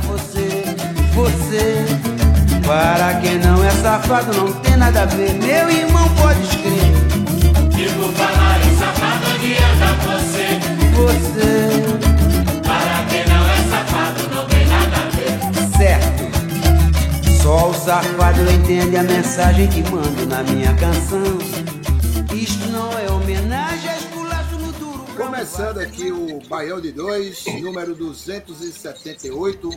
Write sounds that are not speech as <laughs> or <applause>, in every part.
Você? Você. Para quem não é safado, não tem nada a ver. Meu irmão pode escrever. Tipo falar em safado, onde anda você? Você. Para quem não é safado, não tem nada a ver. Certo. Só o safado entende a mensagem que mando na minha canção. Começando aqui o Baião de 2, número 278.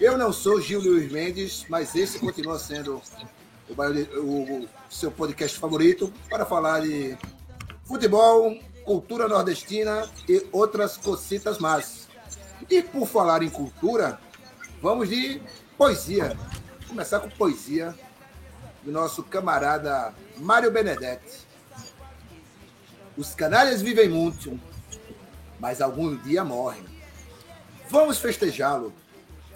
Eu não sou Gil Luiz Mendes, mas esse continua sendo o, de- o- seu podcast favorito para falar de futebol, cultura nordestina e outras cocitas mais. E por falar em cultura, vamos de poesia. Vou começar com poesia do nosso camarada Mário Benedetti. Os canalhas vivem muito, mas algum dia morrem. Vamos festejá-lo.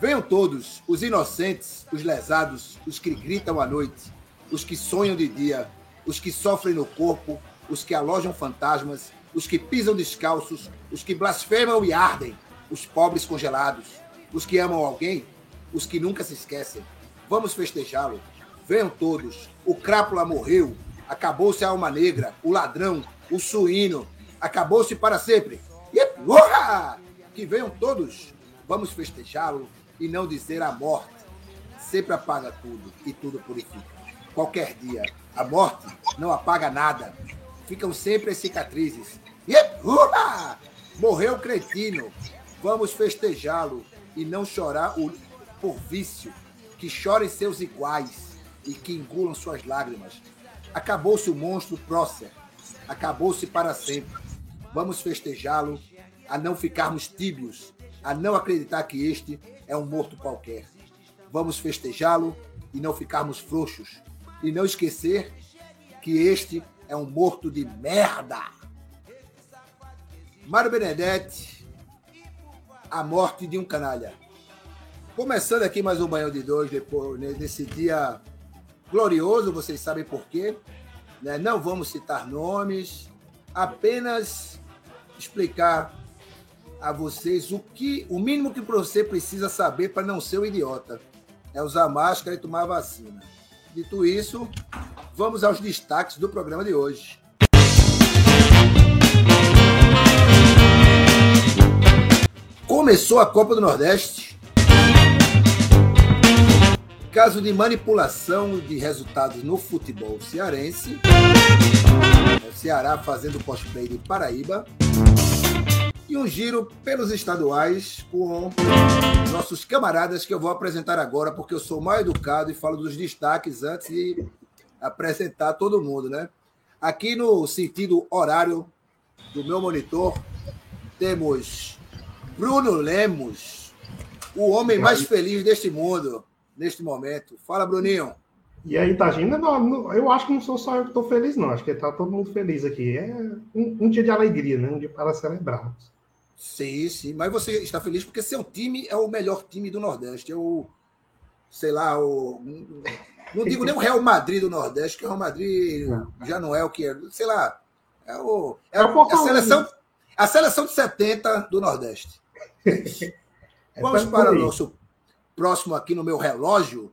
Venham todos, os inocentes, os lesados, os que gritam à noite, os que sonham de dia, os que sofrem no corpo, os que alojam fantasmas, os que pisam descalços, os que blasfemam e ardem, os pobres congelados, os que amam alguém, os que nunca se esquecem. Vamos festejá-lo. Venham todos. O crápula morreu. Acabou-se a alma negra, o ladrão, o suíno. Acabou-se para sempre. E urra! Que venham todos. Vamos festejá-lo e não dizer a morte. Sempre apaga tudo e tudo purifica. Qualquer dia, a morte não apaga nada. Ficam sempre as cicatrizes. E urra! Morreu o cretino. Vamos festejá-lo e não chorar o, por vício. Que chorem seus iguais e que engulam suas lágrimas. Acabou-se o monstro prócer. Acabou-se para sempre. Vamos festejá-lo a não ficarmos tíbios, a não acreditar que este é um morto qualquer. Vamos festejá-lo e não ficarmos frouxos. E não esquecer que este é um morto de merda. Mário Benedetti, a morte de um canalha. Começando aqui mais um banho de dois, depois, né, nesse dia glorioso, vocês sabem por quê. né? Não vamos citar nomes, apenas explicar a vocês o que, o mínimo que você precisa saber para não ser um idiota. É usar máscara e tomar vacina. Dito isso, vamos aos destaques do programa de hoje. Começou a Copa do Nordeste. Caso de manipulação de resultados no futebol cearense. O Ceará fazendo cosplay de Paraíba. E um giro pelos estaduais com nossos camaradas que eu vou apresentar agora, porque eu sou mal educado e falo dos destaques antes de apresentar todo mundo, né? Aqui no sentido horário do meu monitor, temos Bruno Lemos, o homem mais feliz deste mundo, neste momento. Fala, Bruninho. E aí, Tagina, não, não, eu acho que não sou só eu que estou feliz, não. Acho que está todo mundo feliz aqui. É um, um dia de alegria, né? Um dia para celebrarmos. Sim, sim. Mas você está feliz porque seu time é o melhor time do Nordeste. É o, sei lá, o. Não digo nem o Real Madrid do Nordeste, que o Real Madrid já não é o que é. Sei lá. É, o, é, É a seleção. A seleção de 70 do Nordeste. <laughs> Vamos É por para o nosso próximo aqui no meu relógio.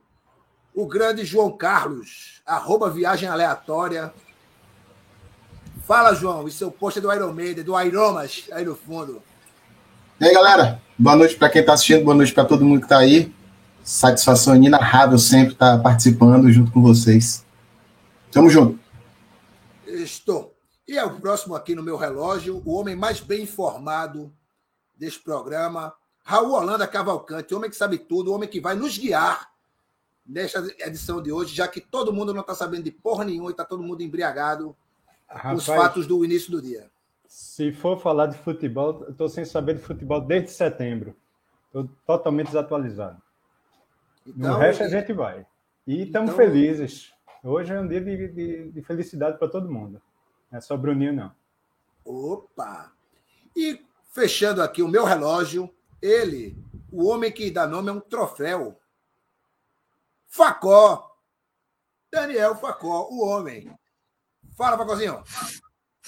O grande João Carlos, arroba viagem aleatória. Fala, João, e seu post é do Iron Maiden, do Iromas, aí no fundo. E aí, galera? Boa noite para quem está assistindo, boa noite para todo mundo que está aí. Satisfação inenarrável sempre estar participando junto com vocês. Tamo junto. Estou. E é o próximo aqui no meu relógio, o homem mais bem informado deste programa, Raul Holanda Cavalcante, o homem que sabe tudo, o homem que vai nos guiar nesta edição de hoje, já que todo mundo não está sabendo de porra nenhuma e está todo mundo embriagado com os Rapaz, fatos do início do dia. Se for falar de futebol, eu estou sem saber de futebol desde setembro. Estou totalmente desatualizado. Então, no resto a gente vai. E estamos Então- felizes. Hoje é um dia de, de- de felicidade para todo mundo. Não é só Bruninho, não. Opa! E fechando aqui o meu relógio, ele, o homem que dá nome a um troféu. Facó. Daniel Facó, o homem. Fala, Facózinho.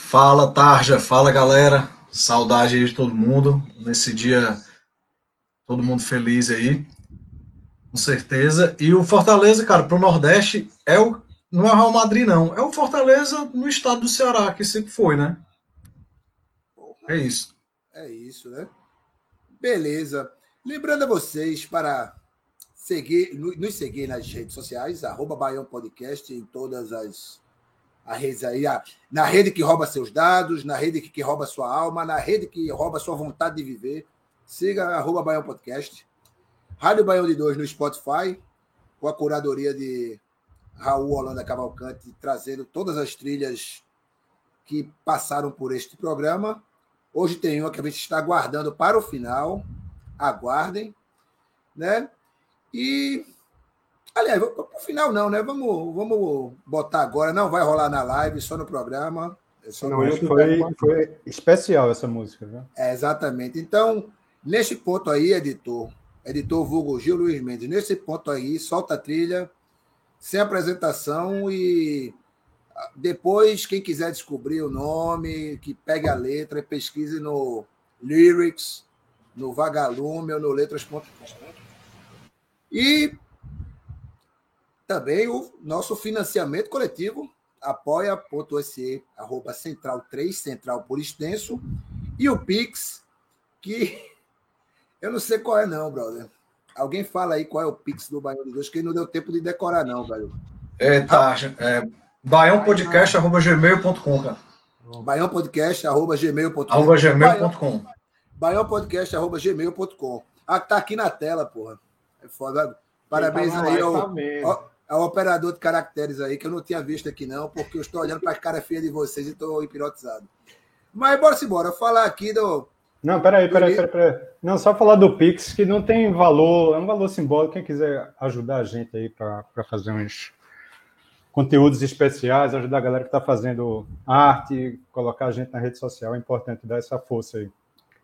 Fala, Tarja. Fala, galera. Saudade aí de todo mundo. Nesse dia, todo mundo feliz aí. Com certeza. E o Fortaleza, cara, pro Nordeste, é o, não é o Real Madrid, não. É o Fortaleza no estado do Ceará, que sempre foi, né? É isso. É isso, né? Beleza. Lembrando a vocês para seguir, no- nos seguir nas redes sociais, arroba Baião Podcast, em todas as, as redes aí. Na rede que rouba seus dados, na rede que, rouba sua alma, na rede que rouba sua vontade de viver. Siga arroba Baião Podcast. Rádio Baião de 2 no Spotify, com a curadoria de Raul Holanda Cavalcante, trazendo todas as trilhas que passaram por este programa. Hoje tem uma que a gente está aguardando para o final. Aguardem, né? E aliás, para o final não, né? Vamos, vamos botar agora. Não vai rolar na live, só no programa. É só Não, no foi, foi especial essa música, viu? É, exatamente. Então, neste ponto aí, editor, editor vulgo Gil Luiz Mendes, nesse ponto aí, solta a trilha, sem apresentação e ah, depois, quem quiser descobrir o nome, que pegue a letra e pesquise no Lyrics, no Vagalume ou no Letras.com. E também o nosso financiamento coletivo, apoia.se, arroba central 3, central por extenso, e o Pix, que <laughs> eu não sei qual é, não, brother. Alguém fala aí qual é o Pix do Baião de Dois, que não deu tempo de decorar, não, velho. É, Tarja. É, baiãopodcast.gmail.com, cara. Baiãopodcast.gmail.com. Arroba gmail.com. Baiãopodcast.gmail.com. Ah, tá aqui na tela, porra. É foda. Parabéns tá aí ao, tá vendo. ao, ao operador de caracteres aí, que eu não tinha visto aqui, não, porque eu estou olhando para a cara feia de vocês e estou hipnotizado. Mas bora-se embora. Falar aqui do. Não, peraí, peraí, peraí, peraí. Não, só falar do Pix, que não tem valor, é um valor simbólico. Quem quiser ajudar a gente aí para fazer uns conteúdos especiais, ajudar a galera que está fazendo arte, colocar a gente na rede social, é importante dar essa força aí.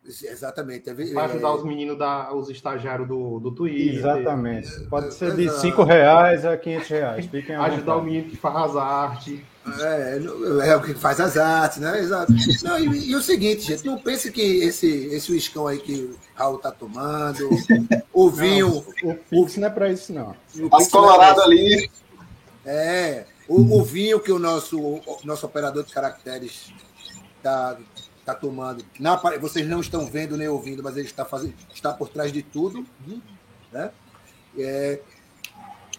Exatamente. É, Para ajudar os meninos, da, os estagiários do, do Twitter. Exatamente. Pode ser de Exato. 5 reais a 500 reais. Fiquem Ajudar o menino que faz as artes. É, é o que faz as artes, né? Exato. Não, e, e o seguinte, gente, não pense que esse, esse uiscão aí que o Raul tá tomando, o vinho. O Pix não é para isso, não. o As não é Colorado ali. É, o, o vinho que o nosso, o nosso operador de caracteres está tá tomando. Na vocês não estão vendo nem ouvindo, mas ele está, fazendo, está por trás de tudo. Né? É,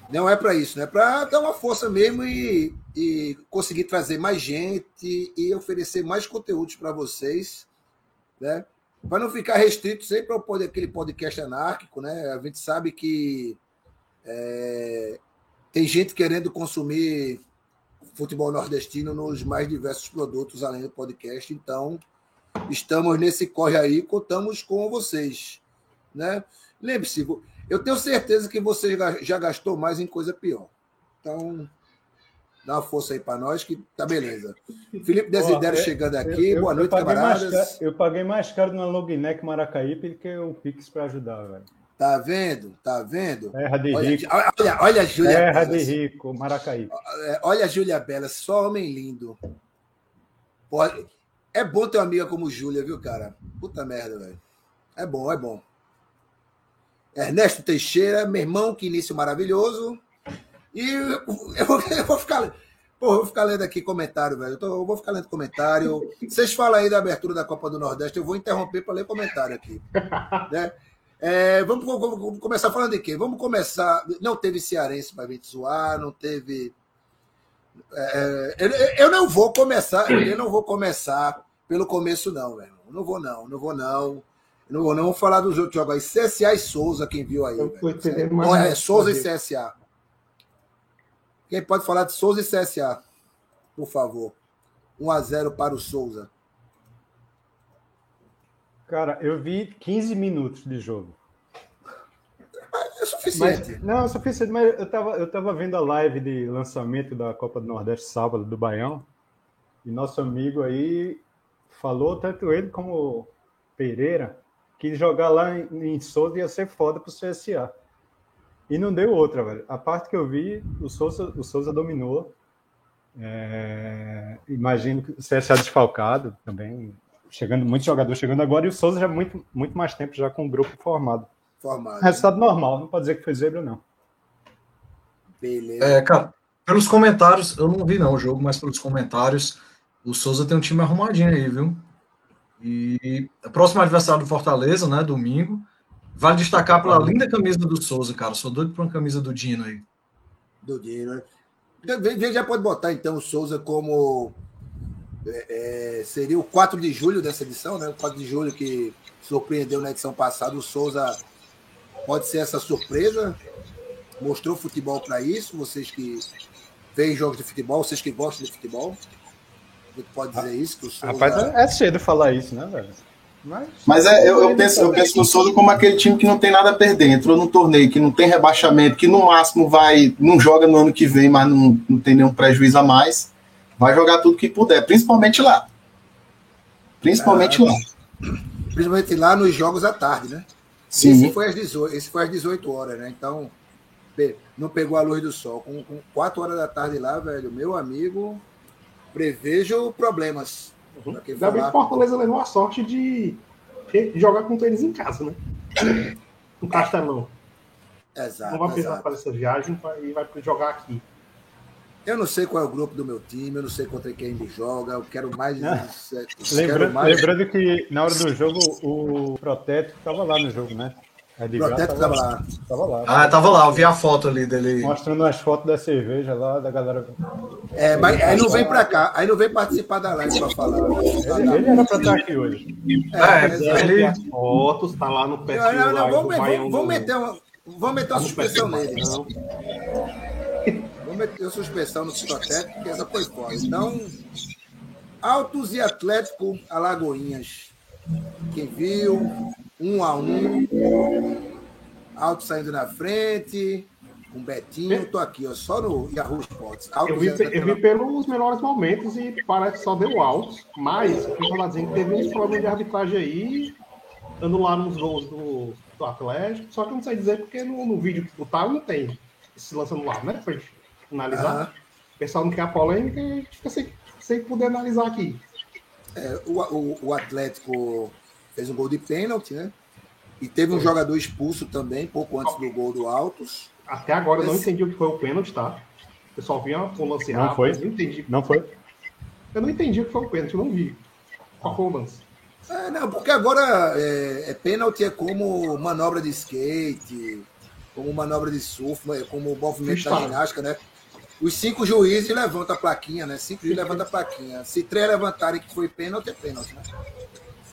não é para isso, né? É para dar uma força mesmo e, e conseguir trazer mais gente e oferecer mais conteúdos para vocês, né? Para não ficar restrito sempre ao pod- aquele podcast anárquico, né? A gente sabe que é, tem gente querendo consumir futebol nordestino nos mais diversos produtos além do podcast, então estamos nesse corre aí, contamos com vocês, né? Lembre-se, eu tenho certeza que você já- gastou mais em coisa pior. Então, dá uma força aí para nós que tá beleza. Felipe Desidério Ó, eu- chegando aqui, eu- boa eu noite, mais camaradas. caro- eu paguei mais caro na Logneck Maracaípe do que o Pix para ajudar, velho. Tá vendo? Tá vendo? Terra de Olha, rico. olha, olha a Júlia Terra de rico, Maracaípe. É, Olha a Júlia Bela, só homem lindo. Pode... É bom ter uma amiga como Júlia, viu, cara? Puta merda, velho. É bom, é bom. Ernesto Teixeira, meu irmão, que início maravilhoso. E eu vou, eu vou ficar. Pô, eu vou ficar lendo aqui comentário, velho. Eu, tô- eu vou ficar lendo comentário. Vocês falam aí da abertura da Copa do Nordeste, eu vou interromper para ler comentário aqui. né? É, vamos, vamos- vamos começar falando de quê? Vamos começar. Não teve cearense para gente zoar, não teve. É, eu, eu não vou começar, eu não vou começar pelo começo, não, velho. Não vou, não, não vou, não. Não vou, não. Vamos falar dos outros jogos aí. CSA e Souza, quem viu aí. Nada. é Souza e CSA. Quem pode falar de Souza e CSA? Por favor. 1 a 0 para o Souza. Cara, eu vi 15 minutos de jogo. É suficiente. Mas, não, é suficiente, mas eu tava, eu tava vendo a live de lançamento da Copa do Nordeste sábado do Baião, e nosso amigo aí falou, tanto ele como o Pereira, que jogar lá em, em Souza ia ser foda pro CSA. E não deu outra, velho. A parte que eu vi, o Souza, o Souza dominou. É, imagino que o CSA desfalcado também, chegando muitos jogadores chegando agora, e o Souza já muito, muito mais tempo já com o grupo formado. Formado. Resultado normal, não pode dizer que foi zebra, não. Beleza. É, cara, pelos comentários, eu não vi não o jogo, mas pelos comentários, o Souza tem um time arrumadinho aí, viu? E o próximo adversário do Fortaleza, né, domingo, vale destacar pela linda camisa do Souza, cara. Sou doido por uma camisa do Dino aí. Do Dino, né? Então, já pode botar então o Souza como é, é, seria o 4 de julho dessa edição, né? O 4 de julho que surpreendeu na edição passada. O Souza pode ser essa surpresa. Mostrou futebol para isso. Vocês que veem jogos de futebol, vocês que gostam de futebol. Pode dizer isso. Que o Souza... Rapaz, é cedo falar isso, né, velho? Mas, Mas é, eu, eu penso, eu penso no Souza como aquele time que não tem nada a perder. Entrou num torneio que não tem rebaixamento, que no máximo vai. não joga no ano que vem, mas não, não tem nenhum prejuízo a mais. Vai jogar tudo que puder, principalmente lá. Principalmente Ah, lá. Principalmente lá nos jogos à tarde, né? Sim. Esse foi às 18, esse foi às 18 horas, né? Então, não pegou a luz do sol. Com, com 4 horas da tarde lá, velho, meu amigo, prevejo problemas. Quem Ainda bem que. Fortaleza levou a sorte de jogar com eles em casa, né? <coughs> No Castelão. Exato, Não vai precisar para essa viagem e vai jogar aqui. Eu não sei qual é o grupo do meu time, eu não sei contra quem ele joga, eu quero mais. Eu Lembra- quero mais- Lembrando que na hora do jogo o Protético estava lá no jogo, né? Edgar Protético tava lá. Tava lá. Ah, tava lá, eu vi a foto ali dele. Mostrando as fotos da cerveja lá, da galera. É, mas aí não vem pra cá, aí não vem participar da live pra falar. Ele, ele era pra estar aqui hoje. É, exato. ele. Fotos, tá lá no perfil. Não, não, não, vamos, vamos, vamos meter uma, vamos meter uma do suspensão nele. Vamos meter uma suspensão no protético, porque essa foi fora. Então, Altos e Atlético Alagoinhas. Quem viu, um a um. Altos saindo na frente, com Betinho. Tô aqui, ó, só no Yahoo Sports. Altos Eu vi, eu vi pelos melhores momentos e parece que só deu alto. Mas o que tá dizendo teve uns problemas de arbitragem aí, anularam os gols do, do Atlético. Só que eu não sei dizer porque no, no vídeo que botaram não tem esse lance anulado, né? Pra gente analisar. Aham. O pessoal não quer a polêmica e a gente fica sem, sem poder analisar aqui. É, o, o, o Atlético fez um gol de pênalti, né? E teve um jogador expulso também, pouco antes do gol do Altos. Até agora eu não Esse- entendi o que foi o pênalti, tá? O pessoal vinha com o lance Não foi? eu não entendi. Não foi? Eu não entendi o que foi o pênalti, eu não vi. Qual foi o lance? É, não, porque agora é, é pênalti é como manobra de skate, como manobra de surf, é como movimento da Freestyle. ginástica, né? Os cinco juízes levantam a plaquinha, né? Cinco juízes levantam a plaquinha. Se três levantarem que foi pênalti, é pênalti, né?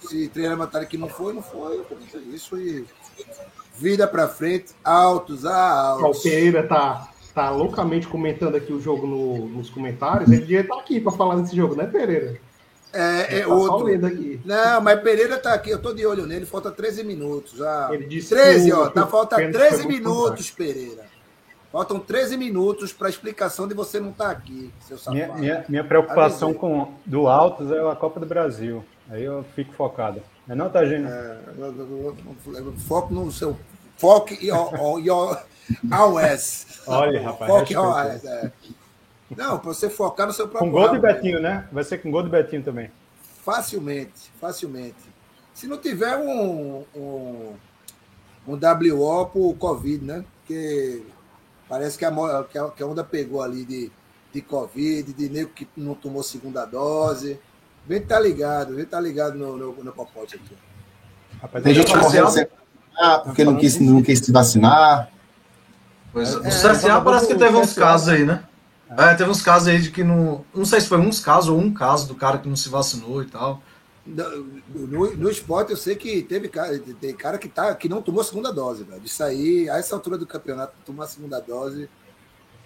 Se três levantarem que não foi, não foi. Isso e vida pra frente, altos, ah, Ó, O altos. Pereira tá, tá loucamente comentando aqui o jogo no- nos comentários. Ele devia estar aqui para falar desse jogo, né, Pereira? É, é Tá outro. Não, mas Pereira tá aqui, eu tô de olho nele, falta 13 minutos. Já. Ele disse 13, que o- ó, tá, falta pênalti 13 foi muito minutos, Pereira. Faltam 13 minutos para explicação de você não estar aqui, seu safado. Minha, minha, minha preocupação Avisei. com do Altos é a Copa do Brasil. Aí eu fico focado. Não é não, Tagino? Foco no seu. Foco e AOS. Olha, rapaz, e respeita. AOS, é. Não, para você focar no seu próprio Com gol de? Betinho, né? Vai ser com gol de Betinho também. Facilmente, facilmente. Se não tiver um, um, um WO por Covid, né? Porque parece que a, que a, que a onda pegou ali de, de Covid, de nego que não tomou segunda dose. Vem tá ligado, vem tá ligado no, no, no popote aqui. Rapaz, Tem gente morrendo sem vacinar porque não quis, não quis se vacinar. Pois, É, o CSA parece que teve uns casos aí, né? É, teve uns casos aí de que não. Não sei se foi uns casos ou um caso do cara que não se vacinou e tal. No, no, no esporte eu sei que teve cara, tem cara que, tá, que não tomou a segunda dose, velho. Isso aí, a essa altura do campeonato, tomar a segunda dose.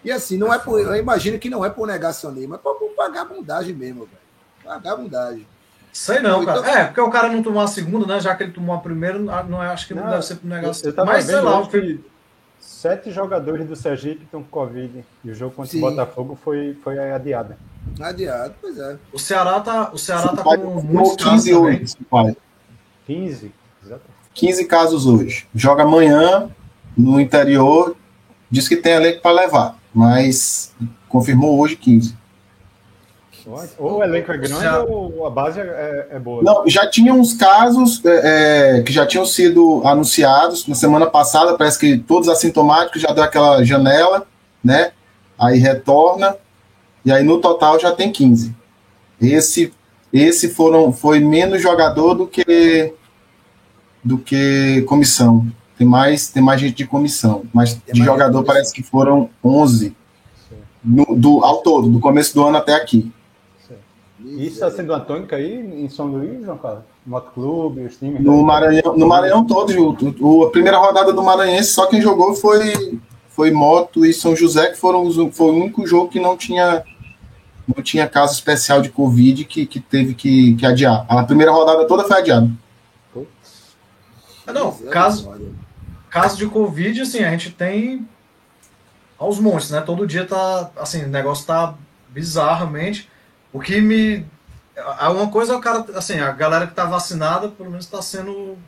E assim, não é por. Eu imagino que não é por negacionismo, é por, por vagabundagem mesmo, velho. Vagabundagem. Sei não, Então- cara. É, porque o cara não tomou a segunda, né? Já que ele tomou a primeira, não, é- acho que não, Não, deve ser eu tava Mas sei lá, que sete jogadores do Sergipe estão com Covid. E o jogo contra Sim. o Botafogo foi, foi adiado. Adiado, pois é. o Ceará tá, o Ceará tá com confirmou muitos casos 15 também. hoje. Sampaio. 15. Exato. 15 casos hoje. Joga amanhã no interior. Diz que tem elenco para levar, mas confirmou hoje 15. Ou o elenco é grande Ceará- ou a base é, é boa. Não, já tinha uns casos é, é, que já tinham sido anunciados na semana passada, parece que todos assintomáticos já deu aquela janela, né? Aí retorna, e aí no total já tem 15. Esse, esse foram, foi menos jogador do que do que comissão. Tem mais, tem mais gente de comissão, mas Tem de jogador parece que foram 11 no- do, ao todo, do começo do ano até aqui. Isso está sendo uma tônica aí em São Luís, João Carlos? Motoclube, os times. No Maranhão, no Maranhão todo, Ju. O- a primeira rodada do Maranhense, só quem jogou foi, foi Moto e São José, que foram os, foi o único jogo que não tinha não tinha caso especial de Covid que, que teve que, que adiar. A primeira rodada toda foi adiada. Ah, Não, caso, caso de Covid, assim, a gente tem aos montes, né? Todo dia tá, assim, o negócio tá bizarramente. O que me. Uma coisa é o cara, assim, a galera que tá vacinada, pelo menos tá sendo.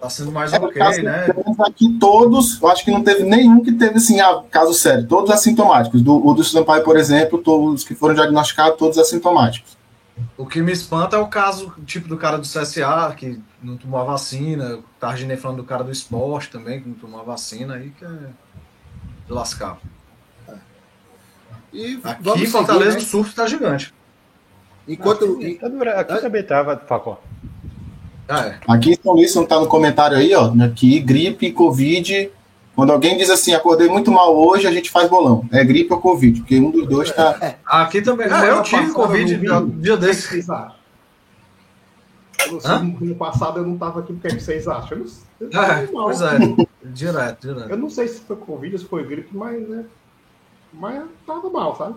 Tá sendo mais É, ok, caso- né? pelo menos Aqui todos, eu acho que não teve nenhum que teve assim, ah, caso sério, todos assintomáticos. Do, o do Sampaio, por exemplo, todos que foram diagnosticados, todos assintomáticos. O que me espanta é o caso, tipo, do cara do CSA, que não tomou a vacina. Targinei falando do cara do esporte também, que não tomou a vacina, aí que é de lascar. E Aqui em seguir, Fortaleza né? o surto tá gigante. Enquanto. Aqui, aqui também estava, Facó. Ah, é. Aqui em São Luís, não tá no comentário aí, ó. Aqui, gripe, Covid. Quando alguém diz assim, acordei muito mal hoje, a gente faz bolão. É gripe ou Covid, porque um dos dois tá. Aqui também. Ah, eu tive Covid um vi. dia O que desse. vocês acham? Eu Hã? não sei, No passado eu não estava aqui, o que, é vocês acham? Eu não, eu É, pois é. Direto, direto. Eu não sei se foi Covid ou se foi gripe, mas, né? Mas tava mal, sabe?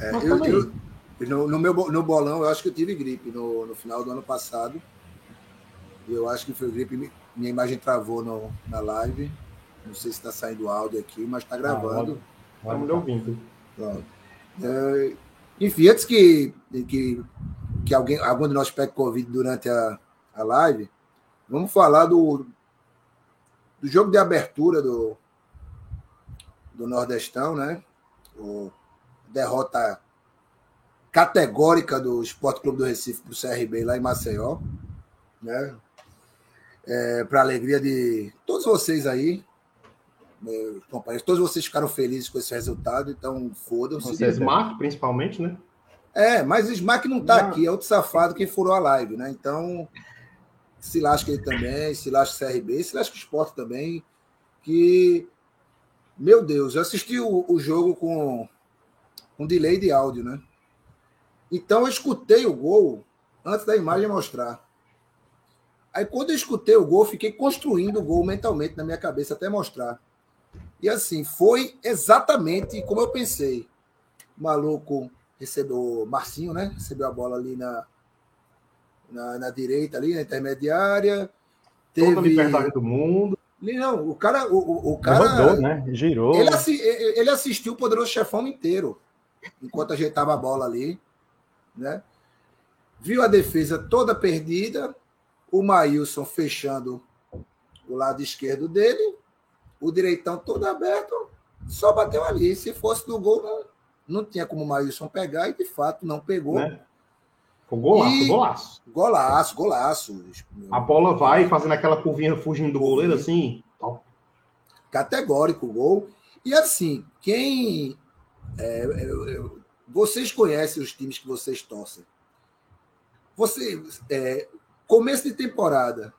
É, Mas eu, eu- no, no meu no bolão, eu acho que eu tive gripe no, no final do ano passado. Eu acho que foi gripe. mi- Minha imagem travou no, na live. Não sei se está saindo áudio aqui, mas está gravando. Estamos lhe ouvindo. Pronto. É, enfim, antes que, que, que alguém, algum de nós pegue Covid durante a, a live, vamos falar do, do jogo de abertura do, do Nordestão, né? O derrota categórica do Esporte Clube do Recife para o CRB lá em Maceió, né? É, para alegria de todos vocês aí, meus companheiros, todos vocês ficaram felizes com esse resultado, então fodam-se. Vocês, Mark, principalmente, né? É, mas o Smack não tá Não. aqui, é outro safado que furou a live, né? Então, se lasca ele também, se lasca o CRB, se lasca o esporte também. Que, meu Deus, eu assisti o, o jogo com, com delay de áudio, né? Então eu escutei o gol antes da imagem mostrar. Aí quando eu escutei o gol, fiquei construindo o gol mentalmente na minha cabeça até mostrar. E assim, foi exatamente como eu pensei. O maluco recebeu, Marcinho, né? Recebeu a bola ali na, na, na direita, ali na intermediária. Teve. liberdade do mundo. Não, o cara. O, o, o cara Rodou, né? Girou. ele, assi- ele assistiu o Poderoso Chefão inteiro, enquanto ajeitava a bola ali, né? Viu a defesa toda perdida, o Maílson fechando o lado esquerdo dele, o direitão todo aberto, só bateu ali. Se fosse do gol, não, não tinha como o Maílson pegar, e de fato não pegou. Né? Foi golaço, E- golaço. Golaço, golaço. A bola vai fazendo aquela curvinha fugindo do goleiro assim. Categórico o gol. E assim, quem. é, eu- eu- vocês conhecem os times que vocês torcem. Você, é, começo de temporada,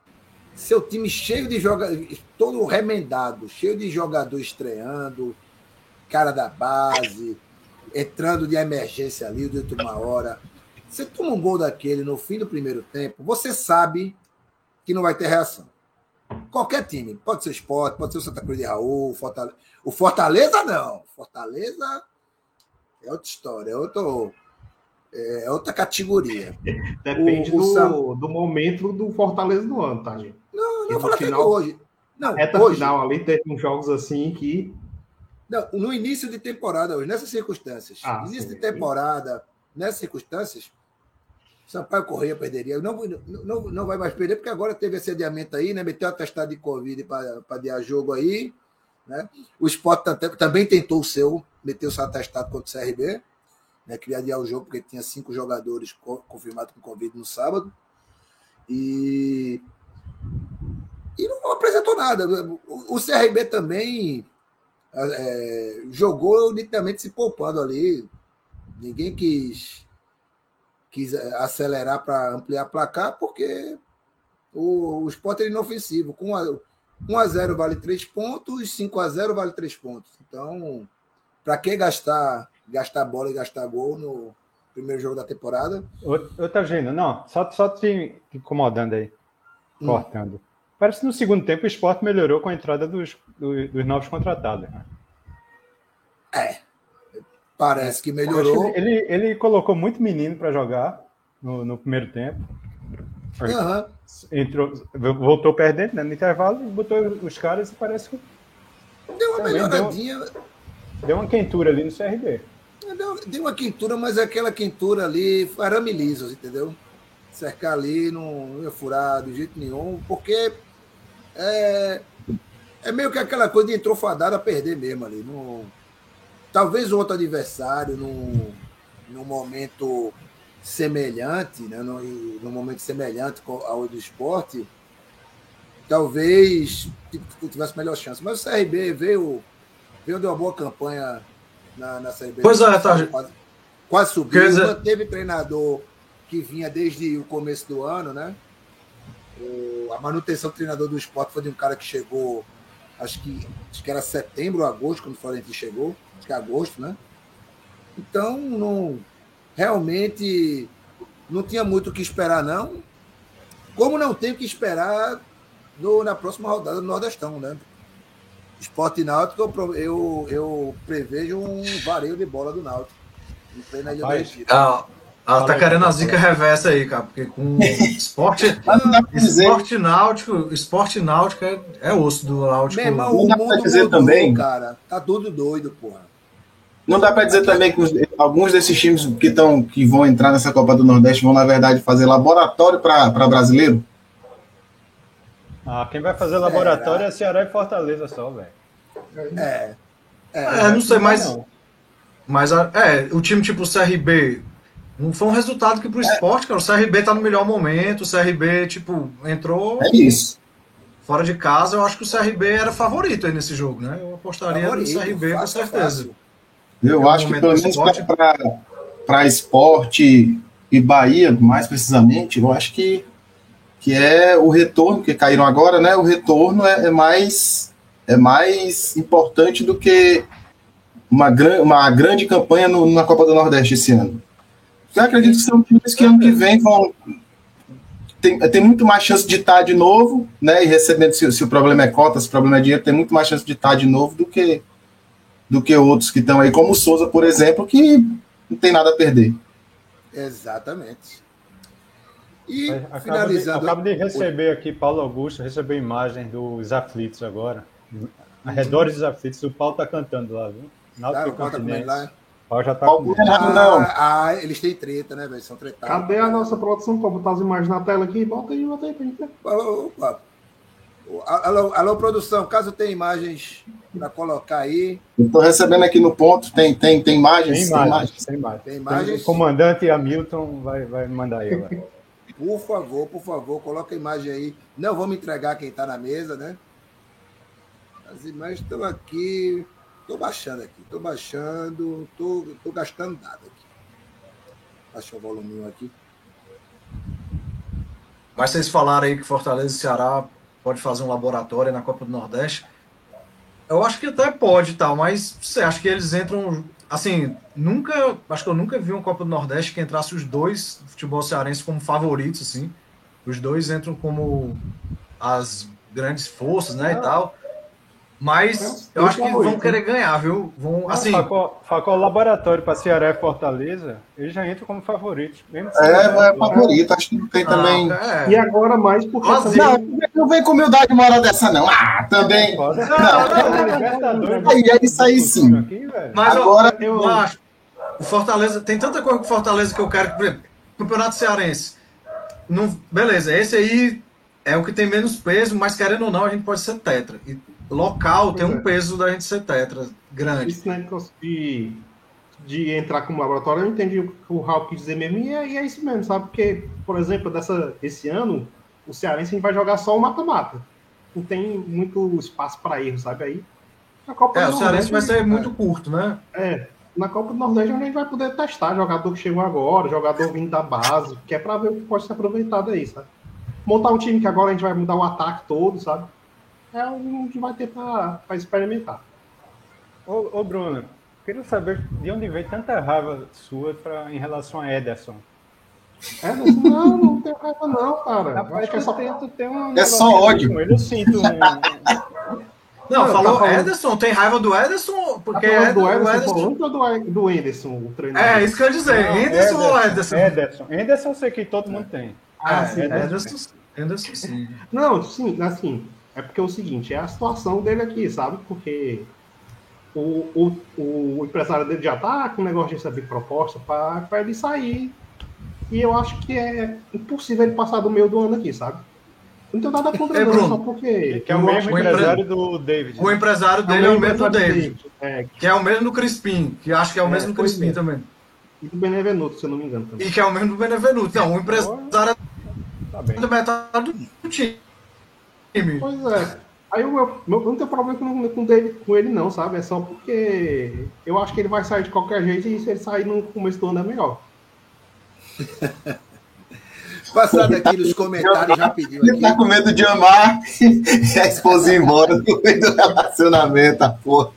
seu time cheio de jogadores, todo remendado, cheio de jogador estreando, cara da base, entrando de emergência ali de última hora. Você toma um gol daquele no fim do primeiro tempo, você sabe que não vai ter reação. Qualquer time. Pode ser o Sport, pode ser o Santa Cruz de Raul, Fortaleza. O Fortaleza não. Fortaleza é outra história, é outro, é outra categoria. <laughs> Depende O- o do, do momento do Fortaleza do ano, tá, gente? Não, não fala que final- hoje. Não, Reta hoje. final ali teve uns jogos assim que. Não, no início de temporada, hoje, nessas circunstâncias. Ah, início sim. de temporada, nessas circunstâncias, Sampaio Correia perderia. Não, não, não vai mais perder, porque agora teve esse adiamento aí, né? Meteu atestado de Covid para adiar jogo aí. Né? O Sport tam- também tentou o seu, meteu seu atestado contra o CRB. Né? Queria adiar o jogo, porque tinha cinco jogadores co- confirmados com Covid no sábado. E. E não apresentou nada. O, o CRB também é, jogou nitidamente se poupando ali. Ninguém quis, quis acelerar para ampliar placar, porque o, o Sport é inofensivo. Com 1 a 0 vale 3 pontos, 5 a 0 vale 3 pontos. Então, para que gastar, gastar bola e gastar gol no primeiro jogo da temporada? Ô, Tagino, não, só, só te incomodando aí, Hum. cortando. Parece que no segundo tempo o esporte melhorou com a entrada dos, dos, dos novos contratados. Né? Parece que melhorou. que Ele, ele colocou muito menino para jogar no, no primeiro tempo. Aham. Entrou, voltou perdendo né, no intervalo botou os caras e parece que Deu uma Também deu- melhoradinha. deu uma quentura ali no CRB. Deu, uma quentura, mas aquela quentura ali, arame liso, entendeu? Cercar ali, não, ia furar de jeito nenhum, porque é, é meio que aquela coisa de entrou fadado a perder mesmo ali. Não, talvez outro adversário, num, num momento semelhante, né, num, num momento semelhante ao do esporte, talvez t- tivesse melhor chance. Mas o CRB veio, veio de uma boa campanha na, na Série B. Pois é, tá. Quase, quase subiu. Quer dizer- Manteve treinador que vinha desde o começo do ano, né? O- a manutenção do treinador do esporte foi de um cara que chegou, acho que, acho que era setembro ou agosto, quando o Florentino chegou. Acho que é agosto, né? Então, não, realmente não tinha muito o que esperar, não. Como não tem o que esperar no- na próxima rodada do Nordestão, né? Esporte Náutico, eu, eu, eu prevejo um vareio de bola do Náutico. Em plena Ilha do Rapaz, Retiro. Ah, ela tá Fala aí, querendo a zica reversa aí, cara, porque com <laughs> esporte, Mas não dá pra dizer, esporte náutico, esporte náutico é, é osso do náutico. Meu irmão, Não o dá pra mundo dizer também. cara. Tá tudo doido, porra. não dá para dizer também que os- alguns desses times que, tão, que vão entrar nessa Copa do Nordeste vão, na verdade, fazer laboratório para brasileiro? Ah, quem vai fazer laboratório é Ceará e Fortaleza só, velho. É. É, não sei, mas, Não. mas a- é, o time tipo o CRB não foi um resultado que pro esporte, cara, o CRB tá no melhor momento, o CRB, tipo, entrou É isso. fora de casa, eu acho que o CRB era favorito aí nesse jogo, né? Eu apostaria Favorito, no CRB com certeza. fácil. Eu É acho que pelo menos esporte. para esporte e Bahia, mais precisamente, eu acho que, que é o retorno, que caíram agora, né? O retorno é, é mais é mais importante do que uma, gran, uma grande campanha no- na Copa do Nordeste esse ano. Eu acredito que são times que ano que vem vão. Tem, tem muito mais chance de estar de novo, né? E recebendo, se, se o problema é cota, se o problema é dinheiro, tem muito mais chance de estar de novo do que do que outros que estão aí, como o Souza, por exemplo, que não tem nada a perder. Exatamente. E Acabo de, finalizando. acabo de receber aqui, Paulo Augusto, recebeu imagem dos aflitos agora. Arredores dos aflitos, o Paulo tá cantando lá, viu? Tá, Náutico o Paulo tá comendo Campinense. lá. O Paulo já tá Paulo comendo. Errado não. Ah, ah, eles têm treta, né, velho? São tretados. Cadê a nossa produção para botar as imagens na tela aqui? Bota aí, bota aí pra gente. Alô, alô, produção, caso tenha imagens para colocar aí, Estou recebendo aqui no ponto, tem, tem, tem imagens? Tem imagens, tem imagens. Tem imagens? O comandante Hamilton vai, vai mandar aí agora. Por favor, por favor, coloca a imagem aí. Não vamos entregar quem está na mesa, né? As imagens estão aqui. Estou baixando aqui, estou baixando, estou gastando nada aqui. Baixar o volume aqui. Mas vocês falaram aí que Fortaleza e Ceará pode fazer um laboratório na Copa do Nordeste. Eu acho que até pode tal, mas você acha que eles entram. Assim, nunca. Acho que eu nunca vi uma Copa do Nordeste que entrasse os dois do futebol cearense como favoritos, assim. Os dois entram como as grandes forças, né? E tal. Mas eu acho que vão querer ganhar, viu? Vão, assim, Facol, Facol Laboratório para Ceará e Fortaleza, ele já entra como favorito. Mesmo É, é favorito, acho que não tem também. é. E agora mais porque também- Não, não vem com humildade uma hora dessa, não. Ah, também. Foda. Não. Libertadores. Aí é isso aí sim. Aqui. Mas Agora- eu, eu acho. O Fortaleza. Tem tanta coisa com o Fortaleza que eu quero. Por exemplo, Campeonato Cearense. Não, beleza, esse aí é o que tem menos peso, mas querendo ou não, a gente pode ser tetra. E local tem Pois um é. peso da gente ser tetra grande. Esse negócio de, de entrar como laboratório, eu entendi o que o Raul quis dizer mesmo, e é, e é isso mesmo, sabe? Porque, por exemplo, dessa, esse ano, o Cearense a gente vai jogar só o mata-mata. Não tem muito espaço para erro, sabe? Aí, na Copa É, do o Cearense vai ser muito curto, né? É, na Copa do Nordeste a gente vai poder testar jogador que chegou agora, jogador vindo da base, que é para ver o que pode ser aproveitado aí, sabe? Montar um time que agora a gente vai mudar o ataque todo, sabe? É o que vai ter para experimentar. Ô, ô, Bruno, queria saber de onde veio tanta raiva sua pra, em relação a Ederson. Mas não, não tem raiva não, cara. Rapaz, acho que é só tu tem um É só ódio. com ele, Eu sinto um, Não, Não, falou tá Ederson, tem raiva do Ederson? Porque Tá do Eder- o Ederson, Ederson. ou do, do Anderson, o treinador? É, isso que eu ia dizer. Não, Ederson ou Ederson? Ederson. Ederson eu sei que todo mundo tem. Ah, É, sim, Ederson, Ederson sim. Não, sim, assim, é porque é o seguinte, é a situação dele aqui, sabe? Porque o, o, o empresário dele já tá com o negócio de receber proposta para ele sair. E eu acho que é impossível ele passar do meio do ano aqui, sabe? Não tenho nada contra É, ele, Bruno, só porque. Que é o eu mesmo acho o empresário do David. O empresário é dele é o mesmo do David, É, que é o mesmo do Crispim, que acho que é o É, mesmo do Crispim é. também. e do Benevenuto, se eu não me engano também. E que é o mesmo do Benevenuto. Não, o empresário Tá bem. é da metade do time. Pois é. Aí o meu, meu, eu não tenho problema com, com, dele, com ele, não, sabe? É só porque eu acho que ele vai sair de qualquer jeito e se ele sair no começo do ano é melhor. <laughs> Passando aqui nos comentários rapidinho Ele tá com medo de amar <laughs> e a esposa ir embora no meio do relacionamento, a porra.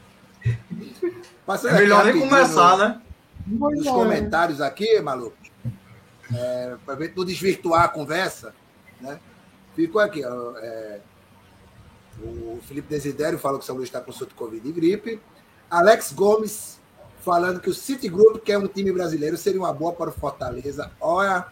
Passando É melhor nem começar, no- né? Nos é. comentários aqui, maluco. É, pra ver não desvirtuar a conversa, né? Ficou aqui, é, o Felipe Desidério falou que o São Luís está com surto de Covid e gripe. Alex Gomes falando que o Citigroup, que é um time brasileiro, seria uma boa para o Fortaleza. Olha.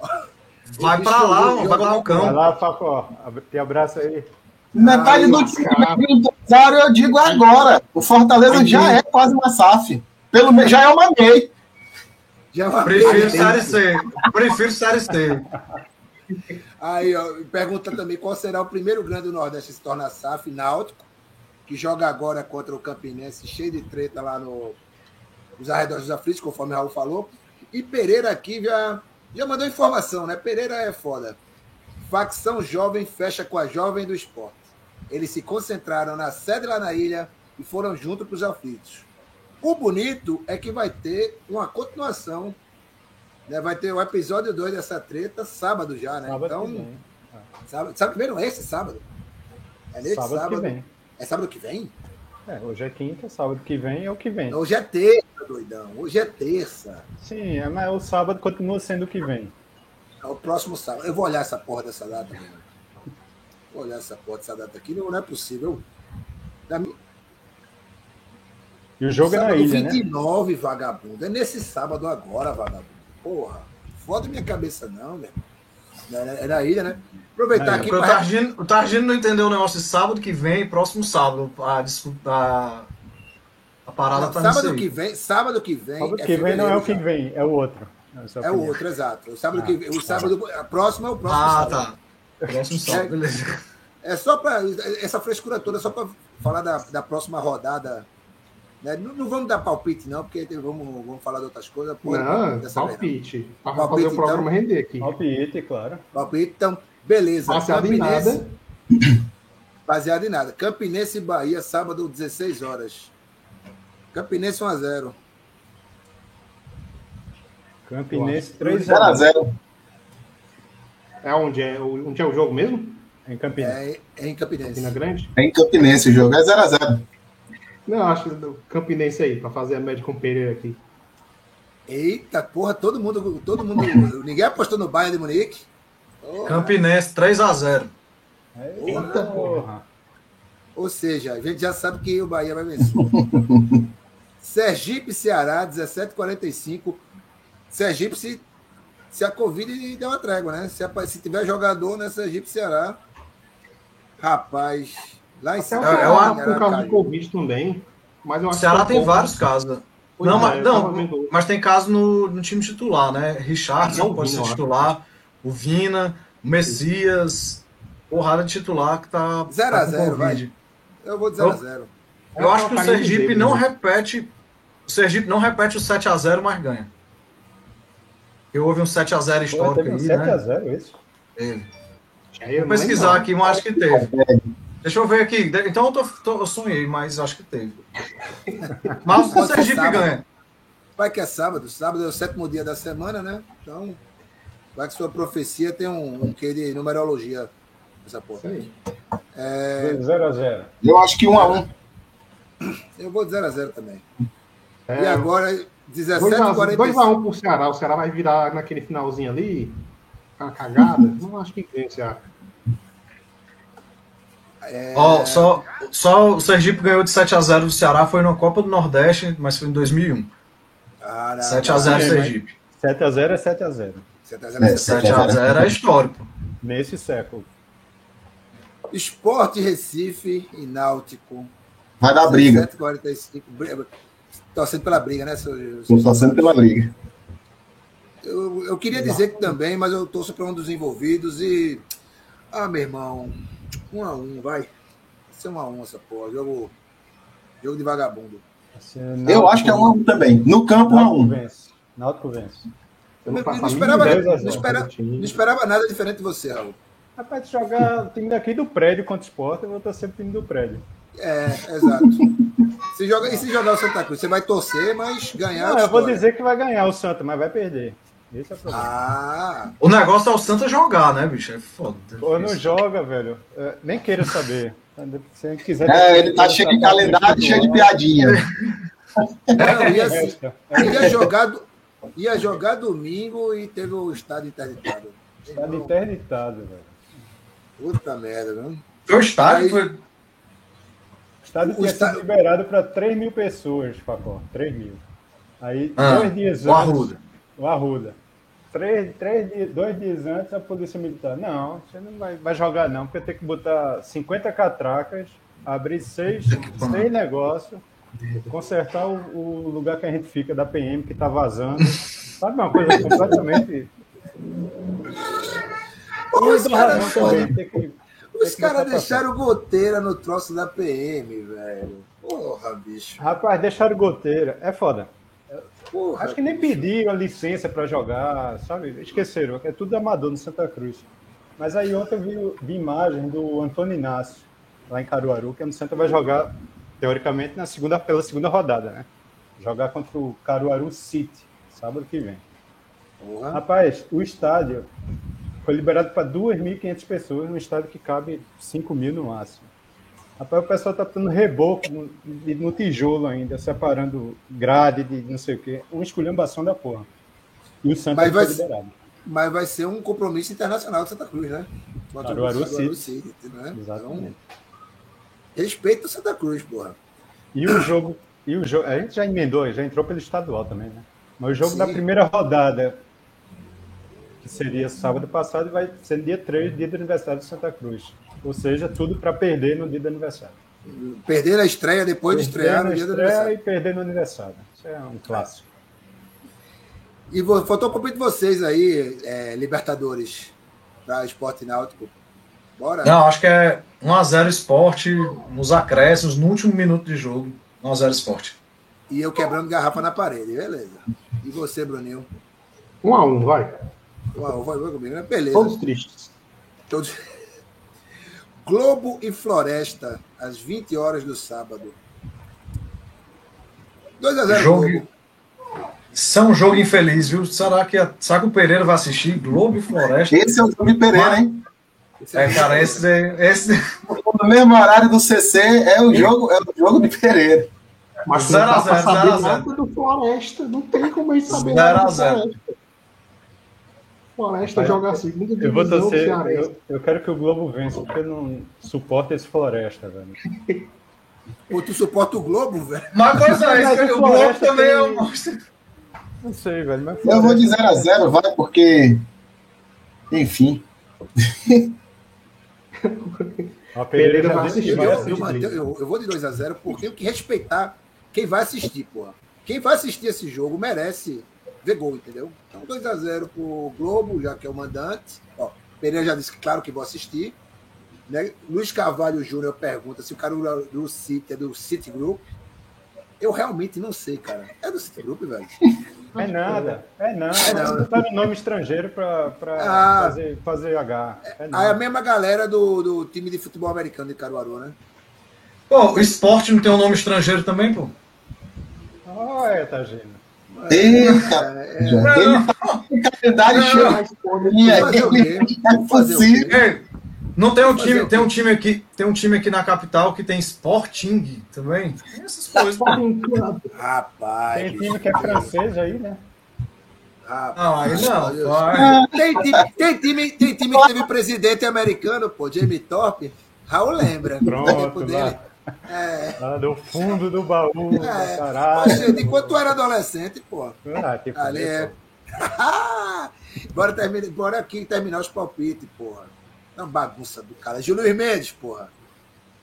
<laughs> Vai pra lá, vai lá o cão. Vai lá, Facó. Te abraço aí. Metade Ai, do time do empresário, eu digo agora. O Fortaleza já é quase uma SAF. Pelo menos já é uma MEI. Já é uma Prefiro. Série C. Prefiro Série C. <laughs> Aí, ó, pergunta também qual será o primeiro grande do Nordeste que se torna SAF, Náutico, que joga agora contra o Campinense, cheio de treta lá no, nos arredores dos aflitos, conforme o Raul falou. E Pereira aqui já, já mandou informação, né? Pereira é foda. Facção jovem fecha com a jovem do esporte. Eles se concentraram na sede lá na ilha e foram junto para os aflitos. O bonito é que vai ter uma continuação. Né? Vai ter o episódio 2 dessa treta sábado já, né? Sábado então, vem. sábado, sábado não é esse sábado? É nesse Sábado, sábado. que vem. É sábado que vem? É, hoje é quinta, sábado que vem é o que vem. Hoje é terça, doidão. Hoje é terça. Sim, é, mas o sábado continua sendo o que vem. É o próximo sábado. Eu vou olhar essa porra dessa data. Mano. Vou olhar essa porra dessa data aqui. Não, não é possível. Da minha... E o jogo é na sábado ilha, né? 29, vagabundo. É nesse sábado agora, vagabundo. Porra. Foda minha cabeça, não, velho. É, é na ilha, né? Aproveitar É, aqui o pra- Targino, o Targino não entendeu o negócio de sábado que vem, próximo sábado. A, discu- a, a parada Não, tá sábado que vem, sábado que vem. Sábado é que vem não é o que vem, é o outro. Essa É o opinião. outro, exato. O sábado Ah, que vem, o sábado, a próxima é o próximo Ah, sábado. tá. Próximo sábado, beleza. É só para essa frescura toda, só para falar da, da próxima rodada. Né? Não, não vamos dar palpite, não, porque vamos, vamos falar de outras coisas. Pô, Não, palpite. Palpite, fazer o programa então. render aqui. Palpite, claro. Palpite, então, beleza. Baseado em nada. <coughs> Baseado em nada. Campinense e Bahia, sábado, 16 horas. Campinense 1x0. Campinense 3 0x0. É onde é, o- onde é o jogo mesmo? Em Campinense. É, é em Campinense. Campina Grande? É em Campinense o jogo, é 0x0. Não, acho que do Campinense aí, pra fazer a média com o Pereira aqui. Eita, porra, todo mundo, todo mundo. ninguém apostou no Bayern de Munique. Porra. Campinense 3x0. Eita, porra. Ou seja, a gente já sabe que o Bahia vai vencer. <laughs> Sergipe, Ceará, 17h45. Sergipe, se, se a Covid der uma trégua, né? Se, a- se tiver jogador na Sergipe, Ceará, rapaz, lá em Ceará eu tá Ceará com caso caiu. de Covid também. Mas eu O acho Ceará que tem pouco. vários casos. Pois não, é, mas, eu não, vendo- mas tem caso no, no time titular, né? Richardson Não, pode ser eu titular, o Vina, o Messias, porrada de titular que tá. Zero a tá com zero, Covid. Eu vou dizer Eu- a zero. Eu acho que o É, Sergipe dele, não né? repete. O Sergipe não repete o 7x0, mas ganha. E houve um 7x0 Pô, histórico teve um aí, 7x0 né? isso. Teve. Aí eu Vou pesquisar aqui, mas acho que teve. Deixa eu ver aqui. Então eu, tô, tô- eu sonhei, mas acho que teve. <laughs> Mas o Sergipe ganha. Vai que é sábado. Sábado é o sétimo dia da semana, né? Então, vai que sua profecia tem um, um quê de numerologia essa porra. É, 0x0. Eu acho que um a um. eu vou de 0 a 0 também. É, E agora, 17h45. 2x1 pro Ceará. O Ceará vai virar naquele finalzinho ali. Uma cagada. <laughs> Não acho que ganha o Ceará. É, Ó, só, só o Sergipe ganhou de 7x0 do Ceará, foi na Copa do Nordeste, mas foi em 2001. Caramba, 7x0 É, Sergipe. 7x0 é 7x0. você tá dizendo É, 7x0 é histórico. Nesse século. Esporte Recife e Náutico. Vai dar briga. 17h45. Briga- Torcendo pela briga, né, seu, seu Estou torcendo pela briga. Eu, eu queria dizer que também, mas eu torço para um dos envolvidos e. Ah, meu irmão, um a um, vai. Vai ser um a um essa porra. Jogo, jogo de vagabundo. Eu acho que é um a um também. No campo, um a Náutico um. vence. Náutico vence. Eu Não, não esperava, não, não esperava nada diferente de você, Raul. Rapaz, jogar o time daqui do prédio contra o esporte, eu vou torcer pro time do prédio. É, exato. <laughs> Se joga, e se jogar o Santa Cruz? Você vai torcer, mas ganhar. Não, é eu vou dizer que vai ganhar o Santa, mas vai perder. Esse é o problema. Ah, O negócio é o Santa jogar, né, bicho? É foda. Pô, não joga, velho. É, nem queira saber. Se quiser. É, ele tá cheio de calendário e cheio de piadinha. não, ia, Resta. ia, jogar, do- ia jogar domingo e teve o estádio interditado. Tá interditado, velho. Puta merda? O estádio Aí- foi. O estádio O tinha estádio- sido liberado para 3 mil pessoas, Facó. 3 mil. Aí, Ah, dois dias o antes. Arruda. O Arruda. Três, três dois dias antes, a Polícia Militar. Não, você não vai, vai jogar, não, porque tem que botar 50 catracas, abrir seis, seis negócios, consertar o, o lugar que a gente fica da PM que tá vazando. Sabe uma coisa completamente. E Os caras botar pra deixaram goteira no troço da PM, velho. Porra, bicho. Rapaz, deixaram goteira. É foda. Porra. Acho que nem pediram a licença para jogar, sabe? Esqueceram. É tudo amador no Santa Cruz. Mas aí ontem eu vi, vi imagem do Antônio Inácio, lá em Caruaru, que no Santa vai jogar, teoricamente, na segunda, pela segunda rodada, né? Jogar contra o Caruaru City, sábado que vem. Porra. Rapaz, o estádio foi liberado para 2.500 pessoas, num estádio que cabe 5 mil no máximo. Rapaz, o pessoal tá dando reboco no, no tijolo ainda, separando grade de não sei o quê. Uma esculhambação da porra. E o Santa Mas foi vai- liberado. Mas vai ser um compromisso internacional de Santa Cruz, né? Contra o Caruaru Caruaru City. City, né? Exatamente. Então, respeita o Santa Cruz, porra. E o jogo. E o jogo. A gente já emendou, já entrou pelo estadual também, né? Mas o jogo Sim. da primeira rodada, que seria sábado passado, vai ser dia 3, dia do aniversário de Santa Cruz. Ou seja, tudo para perder no dia do aniversário. Perder a estreia depois de Perder estrear na no dia do estreia aniversário. e perder no aniversário. Isso é um clássico. E faltou o palpite de vocês aí, é, Libertadores, para esporte náutico. Bora? Não, acho que é 1x0 esporte nos acréscimos, no último minuto de jogo. 1x0 esporte. E eu quebrando garrafa na parede, beleza. E você, Bruninho? Um a um, vai. Uau, vai, vai comigo, né? Beleza. Todos tristes. Todos. Globo e Floresta, às 20 horas do sábado. 2x0 Jogo- Globo. Isso é um jogo infeliz, viu? Será que, a- será que o Pereira vai assistir? Globo e Floresta? Esse é o Júlio Pereira, hein? É, cara, esse, esse No mesmo horário do CC é o jogo, é o jogo de Pereira. Mas Zero não a dá pra zero, saber zero a nada do Floresta. Não tem como a gente saber Zero nada a do zero. Floresta. Joga a segunda Eu vou divisão. Eu, eu quero que o Globo vença, porque eu não suporto esse Floresta, velho. Pô, tu suporta o Globo, velho? Mas, é, Mas isso, o Globo também é um. <laughs> Não sei, velho. Mas Eu vou de 0 a 0 vai, porque. Enfim. <laughs> A Pereira vai assistir, vai Eu, assistir. eu, eu- eu vou de 2x0 porque tenho que respeitar quem vai assistir, porra. Quem vai assistir esse jogo merece ver gol, entendeu? Então 2x0 pro Globo, já que é o mandante. Ó, Pereira já disse que claro que vou assistir. Né? Luiz Carvalho Júnior pergunta se o cara do, City é do City Group. Eu realmente não sei, cara. É do City Group, velho? <laughs> É nada, é nada. É não. Botaram nome estrangeiro pra, pra Ah. fazer, fazer H. É Aí a nada. mesma galera do, do time de futebol americano de Caruaru, né? Pô, o esporte não tem um nome estrangeiro também, pô? Ah, é, Tagina. Eita! É, já. Ele tá com o calendário cheio. E é? Ei, não tem um time, tem um time aqui, tem um time aqui na capital que tem Sporting também. Tem essas coisas. Rapaz. Tem time que é francês aí, né? rapaz. Não, aí não. Tem, tem time, tem time que teve presidente americano, pô, Jamie Thorpe. Raul lembra. Pronto, do tempo dele. É, Lá do fundo do baú, é. caralho. Quando tu era adolescente, pô. Ah, Ali é. <laughs> bora, terminar, bora aqui terminar os palpites, porra. É uma bagunça do cara. Júlio Mendes, porra.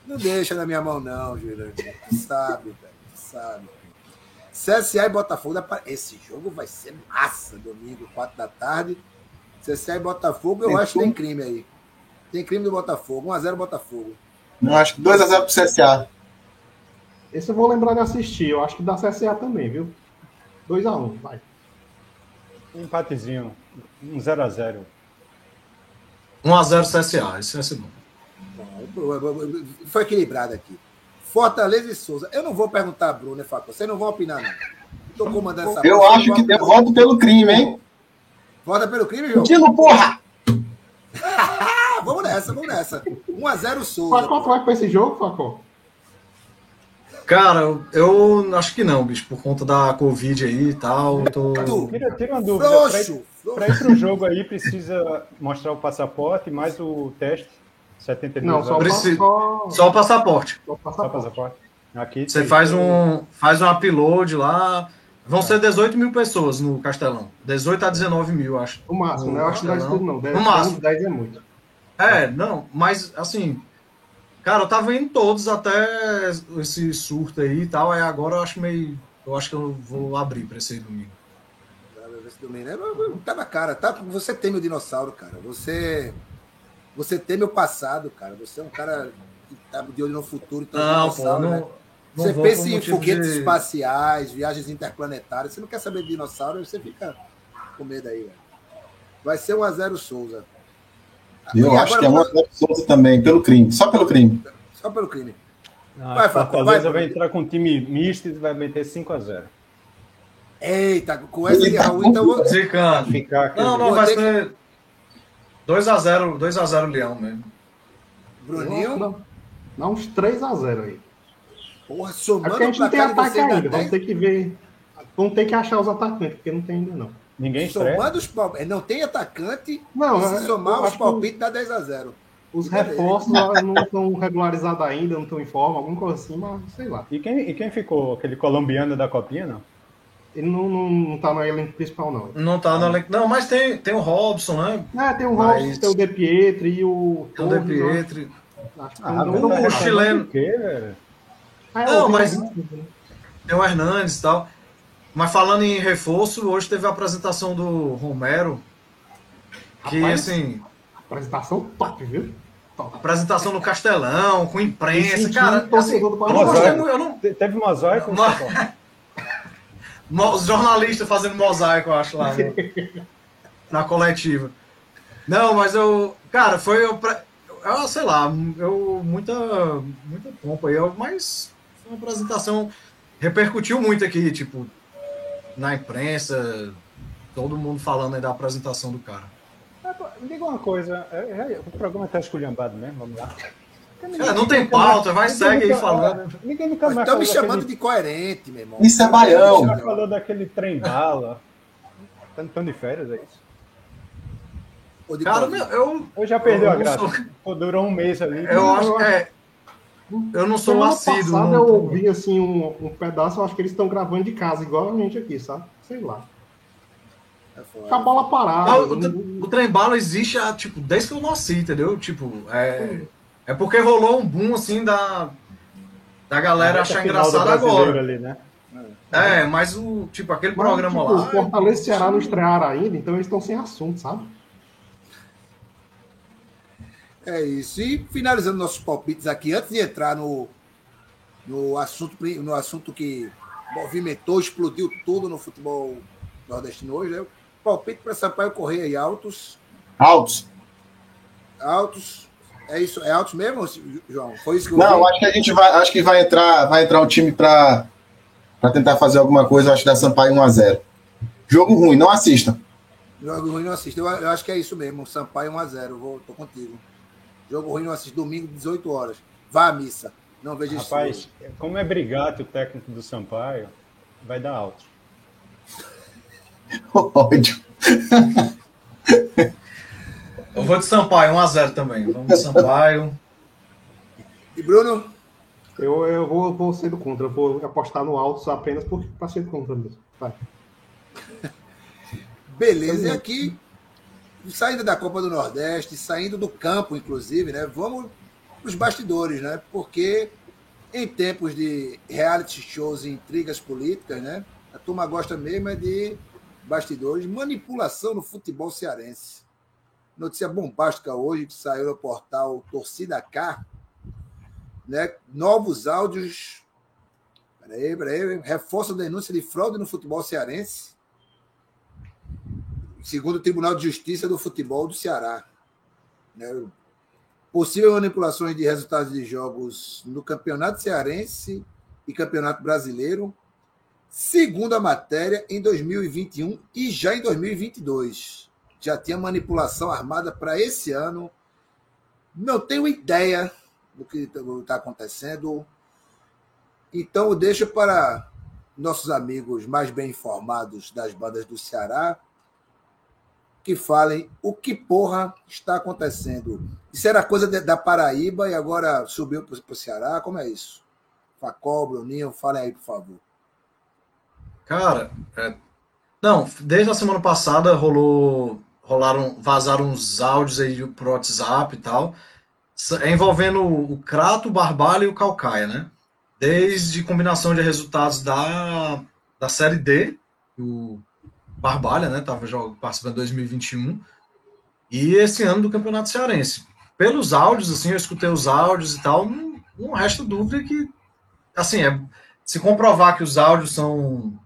Não deixa na minha mão, não, Júlio. Tu sabe, velho. Tu sabe. CSA e Botafogo. Esse jogo vai ser massa, domingo, 4 da tarde. CSA e Botafogo, eu Tem acho que tem crime aí. Tem crime do Botafogo. 1x0 Botafogo. Não, acho que 2 a 0 pro CSA. Esse eu vou lembrar de assistir. Eu acho que dá CSA também, viu? 2x1, vai. Um empatezinho, um 0x0. 1x0 CSA, esse vai ser bom. Foi equilibrado aqui. Fortaleza e Souza. Eu não vou perguntar Bruno, Faco. Vocês não vão opinar, não. Tô comandando essa Eu porra, acho que eu voto pelo crime, hein? Vota pelo crime, João? Tilo, porra! Vamos nessa, vamos nessa. 1x0 Souza. Facó, tu vai pra esse jogo, Facó? Cara, eu, acho que não, bicho, por conta da Covid aí e tal. eu Tô... Tira, tira uma dúvida. Pra ir, pro jogo aí, precisa mostrar o passaporte mais o teste. 72 Não, só, só, Só o passaporte. só Só passaporte. passaporte. Aqui Você faz um, faz um upload lá. Vão ser 18 mil pessoas no Castelão. 18 a 19 mil, acho. O máximo, né? Eu acho que não dá isso tudo, não. 10, No máximo. 10 é muito. É, não, mas assim. Cara, eu tava indo todos até esse surto aí e tal. Aí agora eu acho meio. Eu acho que eu vou abrir pra esse domingo. Esse domingo, né? Tá na cara, tá? Você teme o dinossauro, cara. Você. Você teme o passado, cara. Você é um cara que tá de olho no futuro. Então, Não, pô, não. né? não Você pensa em foguetes de- espaciais, viagens interplanetárias. Você não quer saber de dinossauro, você fica com medo aí, velho. Vai ser 1x0 Souza. Eu E acho que é agora, 1 a 0 Souza também, pelo crime. Só pelo crime. Só pelo crime. Ah, Vai, Fortaleza vai. vai entrar com um time misto e vai meter 5x0. Eita, com essa de Raul, então. eu vou- Zicando. Ficar aqui. Não, não, Vou vai ser 2x0, 2x0 Leão mesmo. Bruninho, Dá, uns 3x0 aí. porra, É somando porque a gente não tem ataque ainda. 10. Vamos ter que ver. Vamos ter que achar os atacantes, porque não tem ainda, não. Ninguém. Somando os palpites. Não tem atacante. Não, se é- somar os que palpites, dá 10x0. Os reforços não estão regularizados ainda, não estão em forma, alguma coisa assim, mas sei lá. E quem, e quem ficou? Aquele colombiano da copinha, não? Ele não, não, não tá no elenco principal, não. Não tá no elenco. Não, mas tem, tem o Robson, né? É, tem o Mas- Robson, tem o De Pietri e o. Tem o De eu Pietri. Acho que Ah, tem mas um- o chileno. Quê, velho? Ah, é, Não, o mas- né? Tem o Hernandes e tal. Mas falando em reforço, hoje teve a apresentação do Romero. Que, Rapaz. assim, Apresentação top, viu? Top. apresentação no Castelão, com imprensa. Sentindo Cara, torcedor assim, eu não gostei. Eu não, Te- Teve mosaico? Mo- <laughs> Mo- Os jornalistas fazendo mosaico, eu acho, lá no- na coletiva. Não, mas eu. Cara, foi. Eu, sei lá, eu. Muita. Muita pompa aí, mas foi uma apresentação. Repercutiu muito aqui, tipo, na imprensa, todo mundo falando aí da apresentação do cara. É, Me diga uma coisa, é, é, o programa tá esculhambado mesmo, vamos lá. É, não tem pauta, vai, segue aí falando. Ninguém nunca mais Estão me falou chamando daquele- de coerente, meu irmão. Isso é baião. já falou daquele trem bala. Tá tão de férias, é isso? Cara, eu, Eu já perdeu Eu a graça. sou- Pô, durou um mês ali. eu acho que é. Eu não sou um Semana assíduo. passada não- eu ouvi assim um, um pedaço, eu acho que eles estão gravando de casa, igual a gente aqui, sabe? Sei lá. É. Com a bola parada. Ah, o, não- tre- o trem bala existe há, tipo, desde que eu nasci, entendeu? Tipo, é, é porque rolou um boom, assim, da, da galera achar engraçado agora. Ali, né? É, mas o, tipo, aquele Mas, programa tipo, lá... O Fortaleza e Ceará não estrearam ainda, então eles estão sem assunto, sabe? É isso. E finalizando nossos palpites aqui, antes de entrar no, no, assunto, no assunto que movimentou, explodiu tudo no futebol nordestino hoje, né? Palpite para Sampaio Correia e Altos. Altos. Altos. É isso, é altos mesmo, João? Foi isso que eu Não, vi? acho que a gente vai, acho que vai entrar, vai entrar um time para para tentar fazer alguma coisa, acho que da Sampaio 1 a 0. Jogo ruim, não assistam. Jogo ruim não assiste. Eu, eu acho que é isso mesmo. Sampaio 1x0. Eu vou, tô contigo. Jogo ruim não assiste. Domingo, 18 horas. Vá à missa. Não veja isso. Rapaz, como é brigado o técnico do Sampaio, vai dar alto. <laughs> Ódio. Eu vou de Sampaio, 1x0 também. Vamos de Sampaio. E Bruno? Eu, eu vou, vou ser do contra, eu vou apostar no alto apenas para ser do contra mesmo. Vai. Beleza. E aqui, saindo da Copa do Nordeste, saindo do campo, inclusive, né? Vamos os bastidores, né? Porque em tempos de reality shows e intrigas políticas, né? A turma gosta mesmo é de bastidores, manipulação no futebol cearense. Notícia bombástica hoje que saiu no portal Torcida K, né? Novos áudios. Peraí, peraí. Reforça a denúncia de fraude no futebol cearense segundo o Tribunal de Justiça do Futebol do Ceará. Né? Possível manipulações de resultados de jogos no Campeonato Cearense e Campeonato Brasileiro, segundo a matéria, em 2021 e já em 2022. Já tinha manipulação armada para esse ano. Não tenho ideia do que está acontecendo. Então, deixo para nossos amigos mais bem informados das bandas do Ceará que falem o que porra está acontecendo. Isso era coisa de, da Paraíba e agora subiu para o Ceará? Como é isso? Facol, Bruninho, falem aí, por favor. Cara, é... não, desde a semana passada rolou, rolaram, vazaram uns áudios aí pro WhatsApp e tal, envolvendo o Crato, o Barbalho e o Calcaia, né? Desde combinação de resultados da, da Série D, o Barbalha, né? Tava participando em 2021. E esse ano do Campeonato Cearense. Pelos áudios, assim, eu escutei os áudios e tal, não, não resta dúvida que, assim, é, se comprovar que os áudios são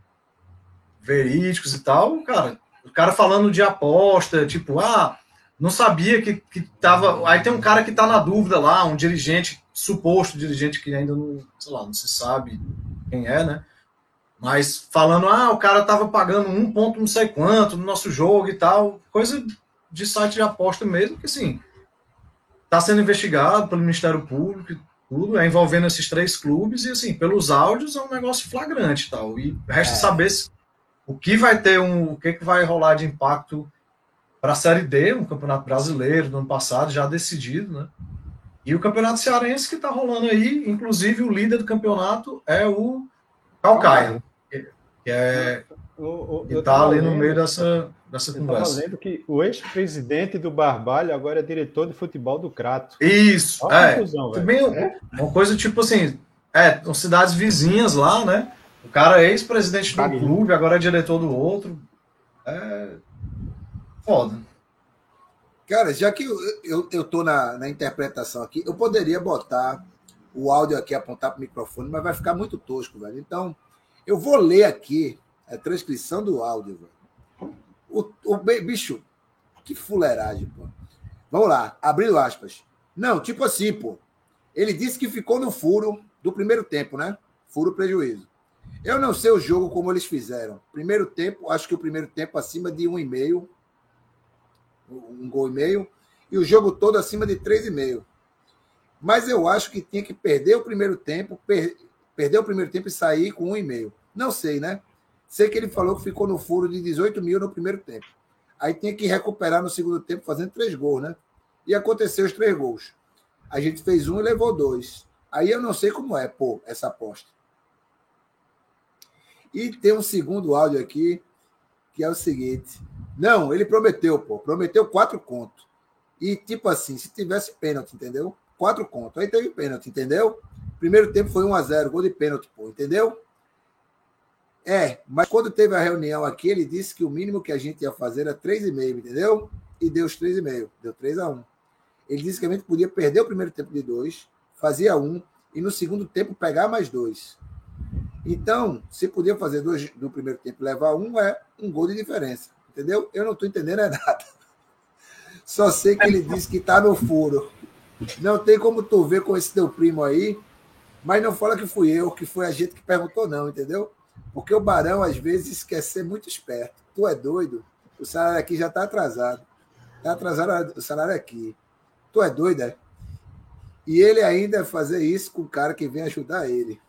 verídicos e tal, cara, o cara falando de aposta, tipo, ah, não sabia que, que tava. Aí tem um cara que tá na dúvida lá, um dirigente, suposto dirigente que ainda não, sei lá, não se sabe quem é, né? Mas falando, ah, o cara tava pagando um ponto não sei quanto no nosso jogo e tal, coisa de site de aposta mesmo, que assim, tá sendo investigado pelo Ministério Público e tudo, é envolvendo esses três clubes, e assim, pelos áudios é um negócio flagrante e tal. E resta é. saber se, o que vai ter um. o que, que vai rolar de impacto para a Série D, um campeonato brasileiro do ano passado, já decidido, né? E o campeonato cearense que está rolando aí, inclusive o líder do campeonato é o Calcaia, que, é o, que está ali no meio dessa, dessa eu conversa. lendo que o ex-presidente do Barbalho agora é diretor de futebol do Crato. Isso, Olha é. confusão, velho. Também É? uma coisa tipo assim, é, são cidades vizinhas lá, né? O cara é ex-presidente do Carinho. clube, agora é diretor do outro. É foda. Cara, já que eu, eu, eu tô na, na interpretação aqui, eu poderia botar o áudio aqui, apontar para o microfone, mas vai ficar muito tosco, velho. Então, eu vou ler aqui a transcrição do áudio. O, o bicho, que fuleiragem, pô. Vamos lá, abrindo aspas. Não, tipo assim, pô. Ele disse que ficou no furo do primeiro tempo, né? Furo prejuízo. Eu não sei o jogo como eles fizeram. Primeiro tempo, acho que o primeiro tempo acima de um e meio, um gol e meio, e o jogo todo acima de três e meio. Mas eu acho que tinha que perder o primeiro tempo, per- perder o primeiro tempo e sair com um e meio. Não sei, né? Sei que ele falou que ficou no furo de 18 mil no primeiro tempo. Aí tinha que recuperar no segundo tempo fazendo três gols, né? E aconteceu os três gols. A gente fez um e levou dois. Aí eu não sei como é, pô, essa aposta. E tem um segundo áudio aqui, que é o seguinte. Não, ele prometeu, pô. Prometeu quatro contos. E, tipo assim, se tivesse pênalti, entendeu? Quatro contos. Aí teve pênalti, entendeu? Primeiro tempo foi 1 a 0 gol de pênalti, pô, entendeu? É, mas quando teve a reunião aqui, ele disse que o mínimo que a gente ia fazer era 3,5, entendeu? E deu os 3,5, deu 3 a 1. Ele disse que a gente podia perder o primeiro tempo de 2, fazia um, e no segundo tempo pegar mais dois. Então, se podia fazer dois no primeiro tempo levar um, é um gol de diferença. Entendeu? Eu não estou entendendo é nada. <laughs> Só sei que ele disse que está no furo. Não tem como tu ver com esse teu primo aí, mas não fala que fui eu, que foi a gente que perguntou, não, entendeu? Porque o Barão, às vezes, quer ser muito esperto. Tu é doido? O salário aqui já está atrasado. Está atrasado o salário aqui. Tu é doido, é? E ele ainda fazer isso com o cara que vem ajudar ele.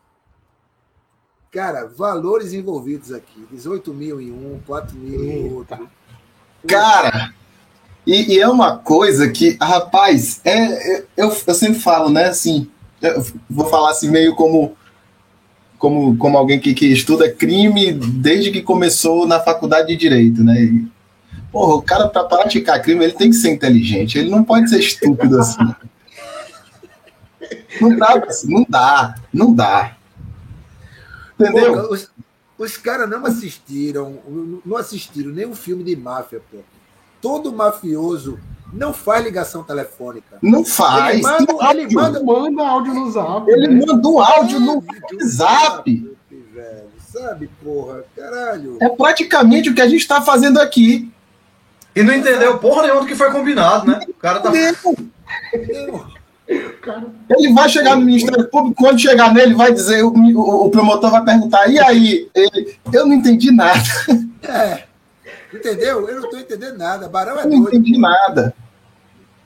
Cara, valores envolvidos aqui: 18 mil em um, 4 mil em outro. Cara, e, e, é uma coisa que, rapaz, é, é, eu, eu sempre falo, né? Assim, vou falar assim, meio como, como, como alguém que, que estuda crime desde que começou na faculdade de direito, né? E, porra, o cara, para praticar crime, ele tem que ser inteligente, ele não pode ser estúpido assim. Não dá, não dá, não dá. Entendeu? Pô, os, os caras não assistiram, não assistiram nem um filme de máfia, pô. Todo mafioso não faz ligação telefônica. Não faz. Ele manda, ele manda, manda áudio no zap. Ele né? manda um áudio no zap. Velho, sabe, porra, caralho. É praticamente o que a gente está fazendo aqui. E não entendeu porra nenhuma do que foi combinado, né? O cara tá. Não. Ele vai chegar no Ministério Público, quando chegar nele, vai dizer, o, o, o promotor vai perguntar, e aí? Ele, eu não entendi nada. É, entendeu? Eu não estou entendendo nada. Barão é eu doido. Não entendi nada.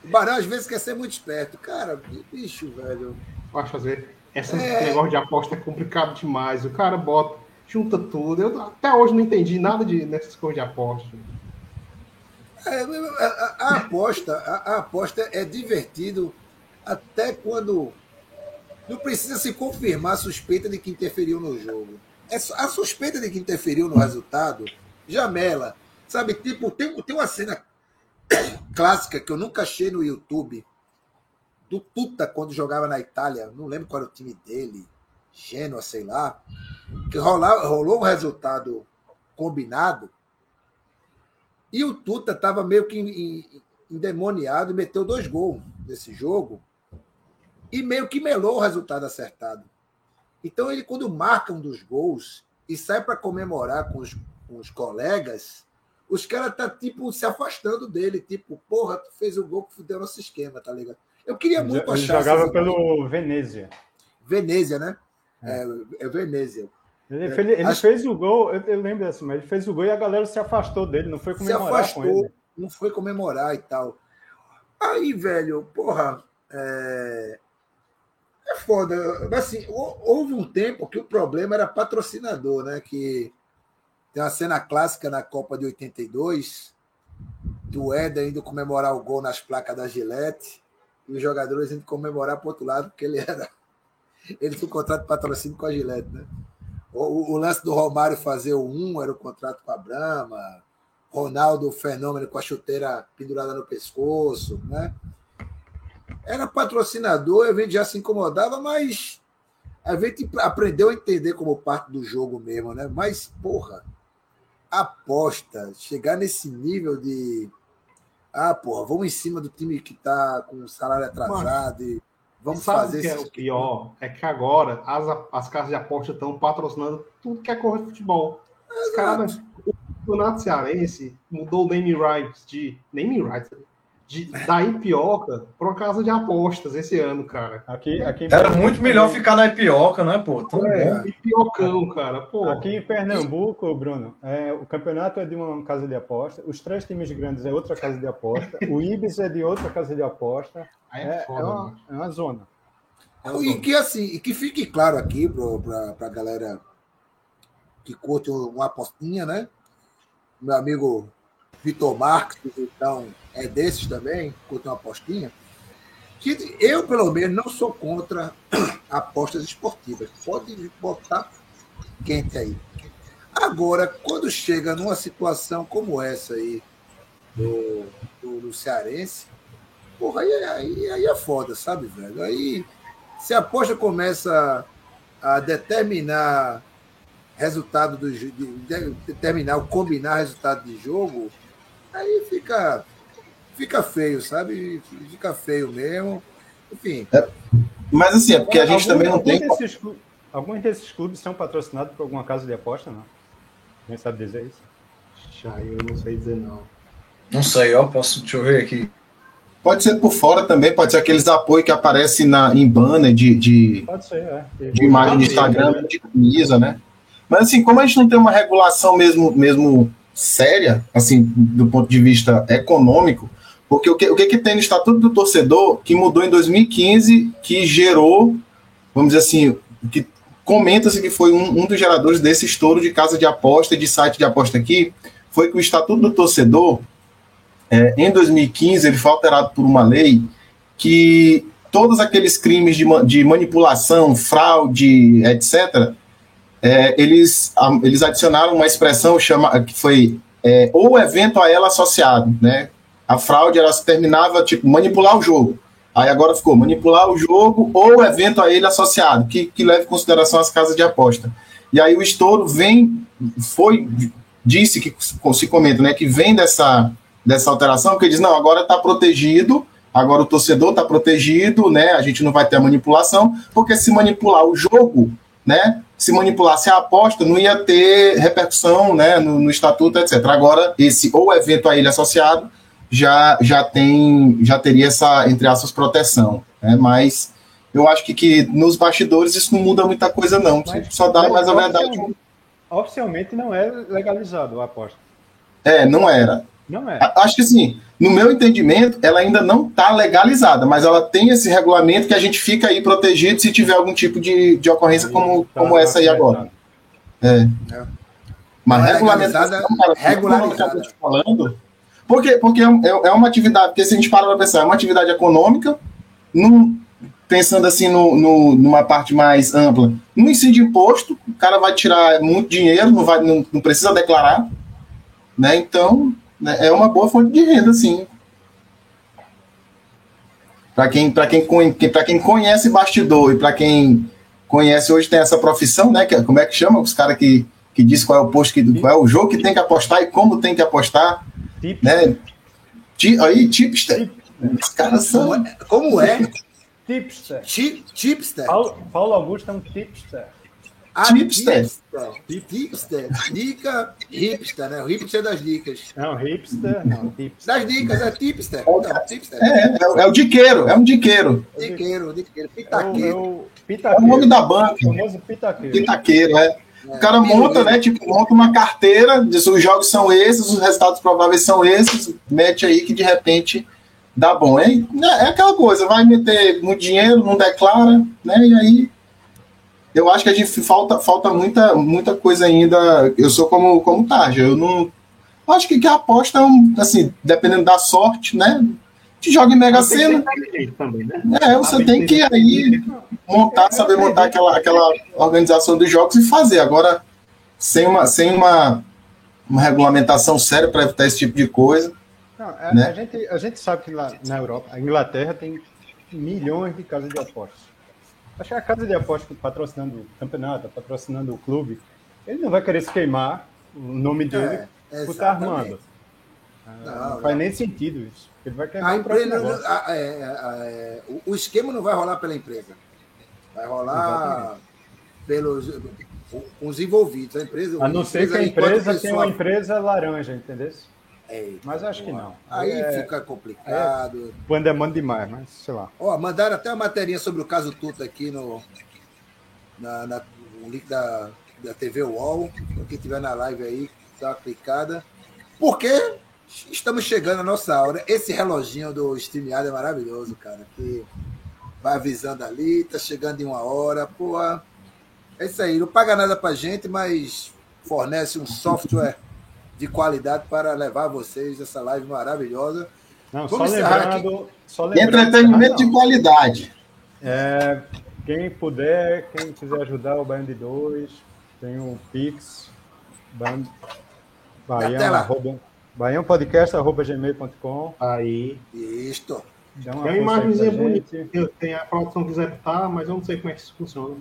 O Barão às vezes quer ser muito esperto. Cara, bicho, velho. Pode fazer. Esse é... negócio de aposta é complicado demais. O cara bota, junta tudo. Eu até hoje não entendi nada de, nessas coisas de aposta. É, a, a, aposta, a, a aposta é divertido até quando não precisa se confirmar a suspeita de que interferiu no jogo. É a suspeita de que interferiu no resultado, jamela. Sabe, tipo, tem, tem uma cena <coughs> clássica que eu nunca achei no YouTube do Tuta quando jogava na Itália, não lembro qual era o time dele, Genoa, sei lá, que rolava, rolou um resultado combinado e o Tuta estava meio que endemoniado e meteu dois gols nesse jogo e meio que melou o resultado acertado. Então, ele, quando marca um dos gols e sai para comemorar com os, com os colegas, os caras tá tipo se afastando dele, tipo, porra, tu fez o gol que fudeu nosso esquema, tá ligado? Eu queria muito ele achar. Ele jogava pelo Venezia. Venezia, né? É, é Venezia. Ele, é, ele acho... fez o gol, eu, eu lembro assim, mas ele fez o gol e a galera se afastou dele, não foi comemorar se afastou, com ele. Não foi comemorar e tal. Aí, velho, porra, é, é foda. Assim, houve um tempo que o problema era patrocinador, né? Que tem uma cena clássica na Copa de 82, do Éder indo comemorar o gol nas placas da Gillette, e os jogadores indo comemorar para outro lado, porque ele era. Ele tinha um contrato de patrocínio com a Gillette, né? O, o, lance do Romário fazer o 1 era o contrato com a Brahma, Ronaldo Fenômeno com a chuteira pendurada no pescoço, né? era patrocinador, a gente já se incomodava, mas a gente aprendeu a entender como parte do jogo mesmo, né? Mas, porra, aposta, chegar nesse nível de. Ah, porra, vamos em cima do time que tá com o salário atrasado Mano, e vamos fazer que é o pior? É que agora as, as casas de aposta estão patrocinando tudo que é correr de futebol. Os caras, o campeonato cearense mudou o name rights de. Name rights, de, da Ipioca para uma casa de apostas esse ano, cara. Aqui, aqui Era muito melhor ficar na Ipioca, né, pô? Tão é, bom. Ipiocão, cara. Pô. Aqui em Pernambuco, Bruno, é, o campeonato é de uma casa de aposta, os três times grandes é outra casa de aposta, o Ibis é de outra casa de aposta. É, é, foda, é, uma, é, uma, zona. É uma e zona. que assim, e que fique claro aqui para a galera que curte uma apostinha, né? Meu amigo Vitor Marques, então é desses também, curte uma apostinha. Que eu, pelo menos, não sou contra <coughs> apostas esportivas. Pode botar quente aí. Agora, quando chega numa situação como essa aí, do, do, do Cearense, porra, aí, aí, aí é foda, sabe, velho? Aí, se a aposta começa a determinar resultado do de, de, determinar o combinar resultado de jogo, aí fica fica feio, sabe? Fica feio mesmo. Enfim. É, mas assim, é porque a gente algum, também não tem. Desses, alguns desses clubes são patrocinados por alguma casa de aposta, não? Quem sabe dizer isso? Já eu não sei dizer não. Não sei, ó, posso, deixa eu ver aqui. Pode ser por fora também, pode ser aqueles apoios que aparecem na, em banner de, de, pode ser, é. de imagem de Instagram, de camisa, né? Mas assim, como a gente não tem uma regulação mesmo, mesmo séria, assim, do ponto de vista econômico, porque o que, o que, que tem no Estatuto do Torcedor que mudou em 2015, que gerou, vamos dizer assim, que comenta-se que foi um, um dos geradores desse estouro de casa de aposta e de site de aposta aqui, foi que o Estatuto do Torcedor, é, em 2015, ele foi alterado por uma lei que todos aqueles crimes de, de manipulação, fraude, etc., é, eles, eles adicionaram uma expressão chama, que foi é, ou evento a ela associado, né? A fraude ela terminava tipo manipular o jogo. Aí agora ficou manipular o jogo ou evento a ele associado, que, que leva em consideração as casas de aposta. E aí o estouro vem, foi, disse que se comenta, né, que vem dessa, dessa alteração, que diz, não, agora está protegido, agora o torcedor está protegido, né, a gente não vai ter a manipulação, porque se manipular o jogo, né, se manipulasse a aposta, não ia ter repercussão, né, no, no estatuto, etc. Agora, esse ou evento a ele associado, já, já tem, já teria essa, entre aspas, proteção, né, mas eu acho que, que nos bastidores isso não muda muita coisa, não. Mas, Só dá, mas a verdade. Oficialmente não é legalizado a aposta. É, não era. Não é. Acho que sim. No meu entendimento, ela ainda não está legalizada, mas ela tem esse regulamento que a gente fica aí protegido se tiver algum tipo de, de ocorrência como, tá, como essa aí agora. É. é. Mas é regulamentada, regularizada. falando, porque, porque é, é uma atividade, porque se a gente para para pensar, é uma atividade econômica, num, pensando assim no, no, numa parte mais ampla, não incide imposto, o cara vai tirar muito dinheiro, não, vai, não, não precisa declarar, né? Então, né, é uma boa fonte de renda, sim. Para quem, quem, quem conhece bastidor e para quem conhece hoje tem essa profissão, né? Que, como é que chama? Os caras que, que diz qual é o posto, que, qual é o jogo que tem que apostar e como tem que apostar. Tip. Né? Aí, tipster. Os caras são. Como é? Tipster. tipster. Paulo, Paulo Augusto é um tipster. Ah, tipster. Tipster. Dica hipster, né? O hipster das dicas. Não, hipster, não. Tipster. Das dicas, é tipster. Não, tipster. É, é, é, o diqueiro, é um diqueiro. Diqueiro, diqueiro. Pitaqueiro. É o, é o nome da banca. O famoso pitaqueiro. Pitaqueiro, é. O cara monta, né? Tipo, monta uma carteira, diz os jogos são esses, os resultados prováveis são esses, mete aí que de repente dá bom. É, é aquela coisa, vai meter muito dinheiro, não declara, né? E aí eu acho que a gente falta, falta muita, muita coisa ainda. Eu sou como, como Tarja, eu não. Acho que, que a aposta é um, assim, dependendo da sorte, né? Te joga em Mega Sena. Né? É, você tem que aí montar, saber montar aquela, aquela organização dos jogos e fazer. Agora, sem uma, sem uma, uma regulamentação séria para evitar esse tipo de coisa. Não, a, né? a, gente, a gente sabe que lá na Europa, a Inglaterra tem milhões de casas de apostas. Acho que a casa de apostas patrocinando o campeonato, patrocinando o clube, ele não vai querer se queimar o nome dele é, por estar armando. Não, não, faz nem sentido isso. Ele vai queimar a empresa, a, é, é, o, o, esquema não vai rolar pela empresa. Vai rolar Exatamente. pelos os envolvidos. A empresa, a não ser que a empresa tenha uma empresa laranja, entendeu? Eita, mas acho que não. Aí é, fica complicado. É, quando é manda demais, mas sei lá. Ó, mandaram até uma matéria sobre o caso Tuta aqui no, na, na, no link da, da TV UOL. Então, quem estiver na live aí, tá clicada. Porque estamos chegando à nossa hora. Esse reloginho do StreamYard é maravilhoso, cara. Que vai avisando ali, tá chegando em uma hora. Pô, é isso aí. Não paga nada pra gente, mas fornece um software de qualidade para levar a vocês essa live maravilhosa. Não, só Vamos encerrar lembrando, só lembrando. Entretenimento Ah, de qualidade. É, quem puder, quem quiser ajudar o Baiano de 2, tem o Pix, Baiano, Baiano, tela. arroba, baianopodcast.gmail.com. Aí. Isto. Uma Tem uma imagenzinha bonita. Eu tenho a produção quiser botar, mas eu não sei como é que isso funciona.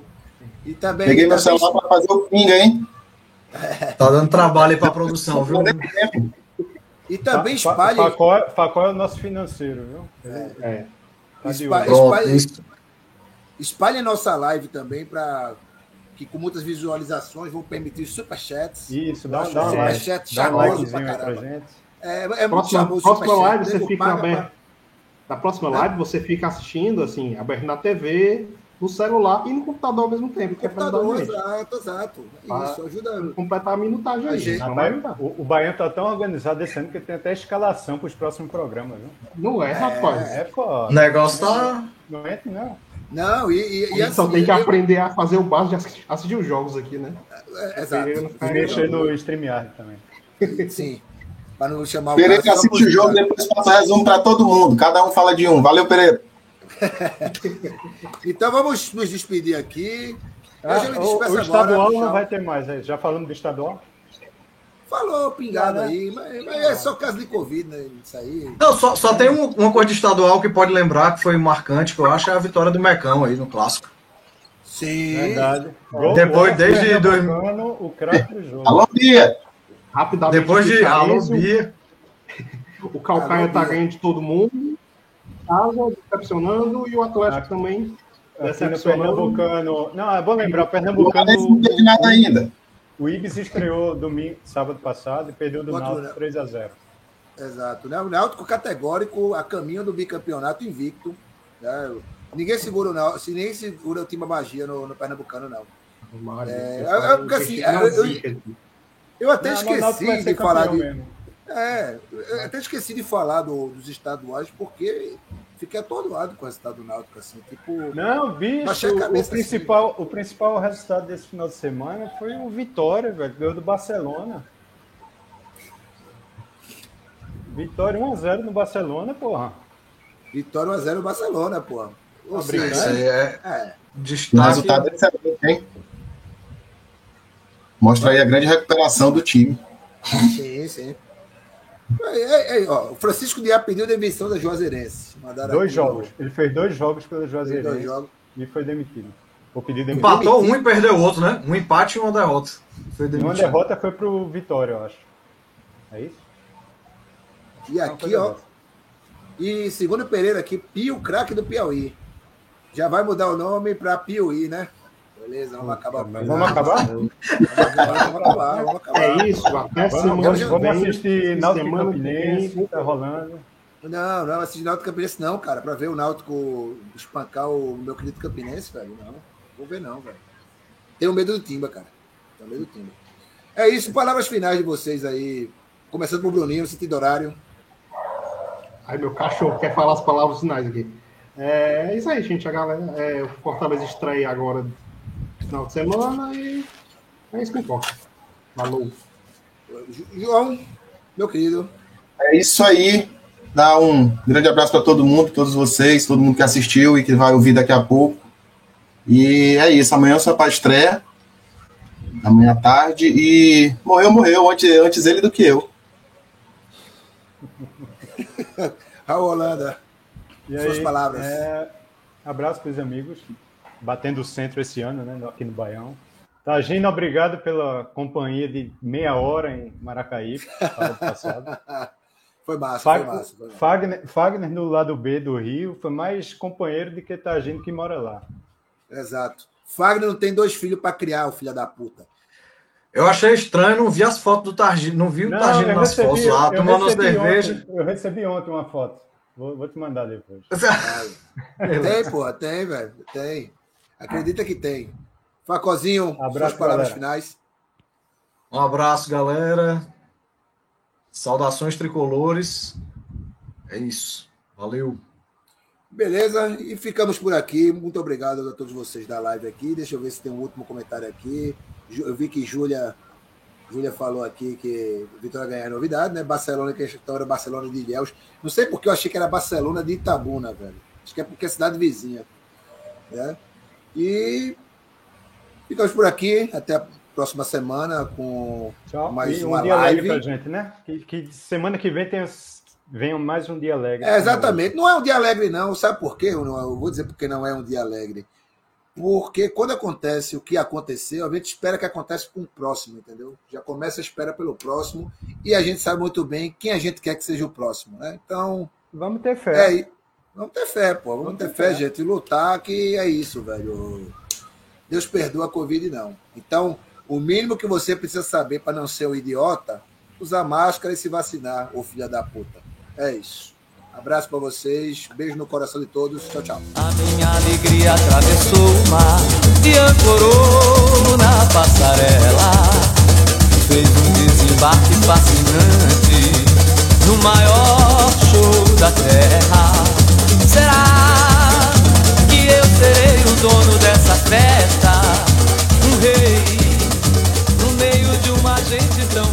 E também. Peguei meu celular para fazer o pinga, hein? Tá dando trabalho aí pra produção, viu? E também Fa- espalhe. Facó, Facó é o nosso financeiro, viu? É. Tá de Espa- olho. Pronto, espalhe, espalhe nossa live também para que com muitas visualizações vão permitir superchats. Isso, dá, dá um like, superchat dá charmoso pra pra caramba. gente. É, é muito Próxima, charmoso próxima superchat, live você nego fica aberto. Na próxima live você fica assistindo, assim, aberto na TV, no celular e no computador ao mesmo tempo. que é Computador, gente. exato, exato. Isso, ajuda. Completar a minutagem A aí. gente- Rapaz, o, o Baiano tá tão organizado esse ano que tem até escalação para os próximos programas, viu? Não é, rapaz. É O foda. negócio tá. Não entra, não. Não, e, e, e gente só assim, tem que eu- aprender a fazer o básico de assistir, assistir os jogos aqui, né? é, exato. Pereira não E mexer no StreamYard também. <laughs> Sim. Para não chamar o Pereira só assiste o jogo, depois passa resumo para todo mundo. Cada um fala de um. Valeu, Pereira. <laughs> Então vamos nos despedir aqui. Ah, o, o agora. estadual não vai ter mais. aí. Já falamos do estadual? Falou pingado né? aí, mas, mas é só caso de Covid, né? Isso aí. Não, só, só tem um- uma coisa de estadual que pode lembrar que foi marcante, que eu acho, é a vitória do Mecão aí no clássico. Sim. Verdade. Gol- Depois, gol desde pernambucano, O craque do jogo. Alô, Bia. Rapidamente. Depois de Alô Bia. <laughs> O Calcaia Alô, tá ganhando de todo mundo. Casa decepcionando e o Atlético também Aqui no decepcionando. Pernambucano. Não, é bom lembrar, o Pernambucano. Não teve nada ainda. O Ibis estreou domingo, sábado passado e perdeu do Náutico 3 a 0 Exato. Né? O Náutico categórico a caminho do bicampeonato invicto. né? Ninguém segura o Náutico, se nem segura o time magia no, no Pernambucano, não. Mário, É, é, porque assim, eu- eu-. Eu até Não, esqueci de falar de. mesmo. É, eu até esqueci de falar do- dos estaduais, porque fiquei atordoado com o resultado do Náutico, assim, tipo. Não, bicho, o, cabeça principal, o principal resultado desse final de semana foi o Vitória, velho. Ganhou do Barcelona. Vitória 1x0 no Barcelona, porra. Vitória 1x0 no Barcelona, pô. Ou Tá seja, Isso aí é é, O destaque. resultado é excelente, hein? Mostra aí a grande recuperação do time. sim, sim. É, é, é, ó, o Francisco Diá pediu demissão da Juazeirense. Mandaram Dois aqui jogos. Ele fez dois jogos pelo no- Juazeirense Dois jogos. e foi demitido. Ou pediu demissão. Empatou um e perdeu o outro, né? Um empate e uma derrota. Foi E uma demitido. derrota foi pro Vitória, eu acho. É isso? E aqui, ó. dessa. E segundo o Pereira aqui, Pio Craque do Piauí. Já vai mudar o nome para Piauí, né? Beleza, vamos acabar. Vamos acabar? Vamos acabar, vamos acabar, vamos acabar. É isso, até Vamos, semana vamos, que vamos vem, assistir Náutico Campinense, tá rolando. Não, não, assistir Náutico Campinense não, cara. Pra ver o Náutico espancar o meu querido Campinense, velho. Não, vou ver não, velho. Tenho medo do Timba, cara. Tenho medo do Timba. É isso, palavras finais de vocês aí. Começando por Bruninho, no sentido horário. Aí meu cachorro quer falar as palavras finais aqui. É isso aí, gente. A galera, é, o Fortaleza estreia agora final de semana e é isso que importa. Falou. João, meu querido. É isso aí. Dá um grande abraço para todo mundo, todos vocês, todo mundo que assistiu e que vai ouvir daqui a pouco. E é isso. Amanhã é só para estreia. Amanhã à tarde. E morreu, morreu. Antes, antes ele do que eu. <laughs> Raul Holanda. E Suas aí, palavras. é, abraço para os amigos. Batendo o centro esse ano, né? Aqui no Baião. Tagina, obrigado pela companhia de meia hora em Maracaí, sábado passado. <laughs> Foi massa, Fag- foi massa. Foi massa. Fagner, Fagner, no lado B do Rio, foi mais companheiro do que Tagino que mora lá. Exato. Fagner não tem dois filhos pra criar, o filho da puta. Eu achei estranho, não vi as fotos do Targino, não vi o Targino nas recebi- fotos lá, eu tomando cerveja. ontem- eu recebi ontem uma foto. Vou, vou te mandar depois. Tem, porra, tem, velho. Tem. Acredita que tem. Facozinho, Abraço, suas palavras galera. finais. Um abraço, galera. Saudações tricolores. É isso. Valeu. Beleza, e ficamos por aqui. Muito obrigado a todos vocês da live aqui. Deixa eu ver se tem um último comentário aqui. Eu vi que Júlia Júlia falou aqui que Vitória ganhar é novidade, né? Barcelona, que a história Barcelona de Ilhéus. Não sei porque eu achei que era Barcelona de Itabuna, velho. Acho que é porque é cidade vizinha. Né? E ficamos por aqui. Até a próxima semana com Tchau. mais E uma um dia alegre live. pra gente, né? Que, que semana que vem tem, venha mais um dia alegre. É, exatamente. Não é um dia alegre, não. Sabe por quê? Eu, não- eu vou dizer porque não é um dia alegre. Porque quando acontece o que aconteceu, a gente espera que aconteça com o próximo, entendeu? Já começa a espera pelo próximo e a gente sabe muito bem quem a gente quer que seja o próximo, né? Então, Vamos ter fé. é. Vamos ter fé, pô. Vamos, Vamos ter ter fé, fé. gente. E lutar que é isso, velho. Deus perdoa a Covid, não. Então, o mínimo que você precisa saber para não ser um idiota, usar máscara e se vacinar, ô filha da puta. É isso. Abraço para vocês. Beijo no coração de todos. Tchau, tchau. A minha alegria atravessou o mar e ancorou na passarela. Fez um desembarque fascinante no maior show da terra. Será que eu serei o dono dessa festa? Um rei no meio de uma gente tão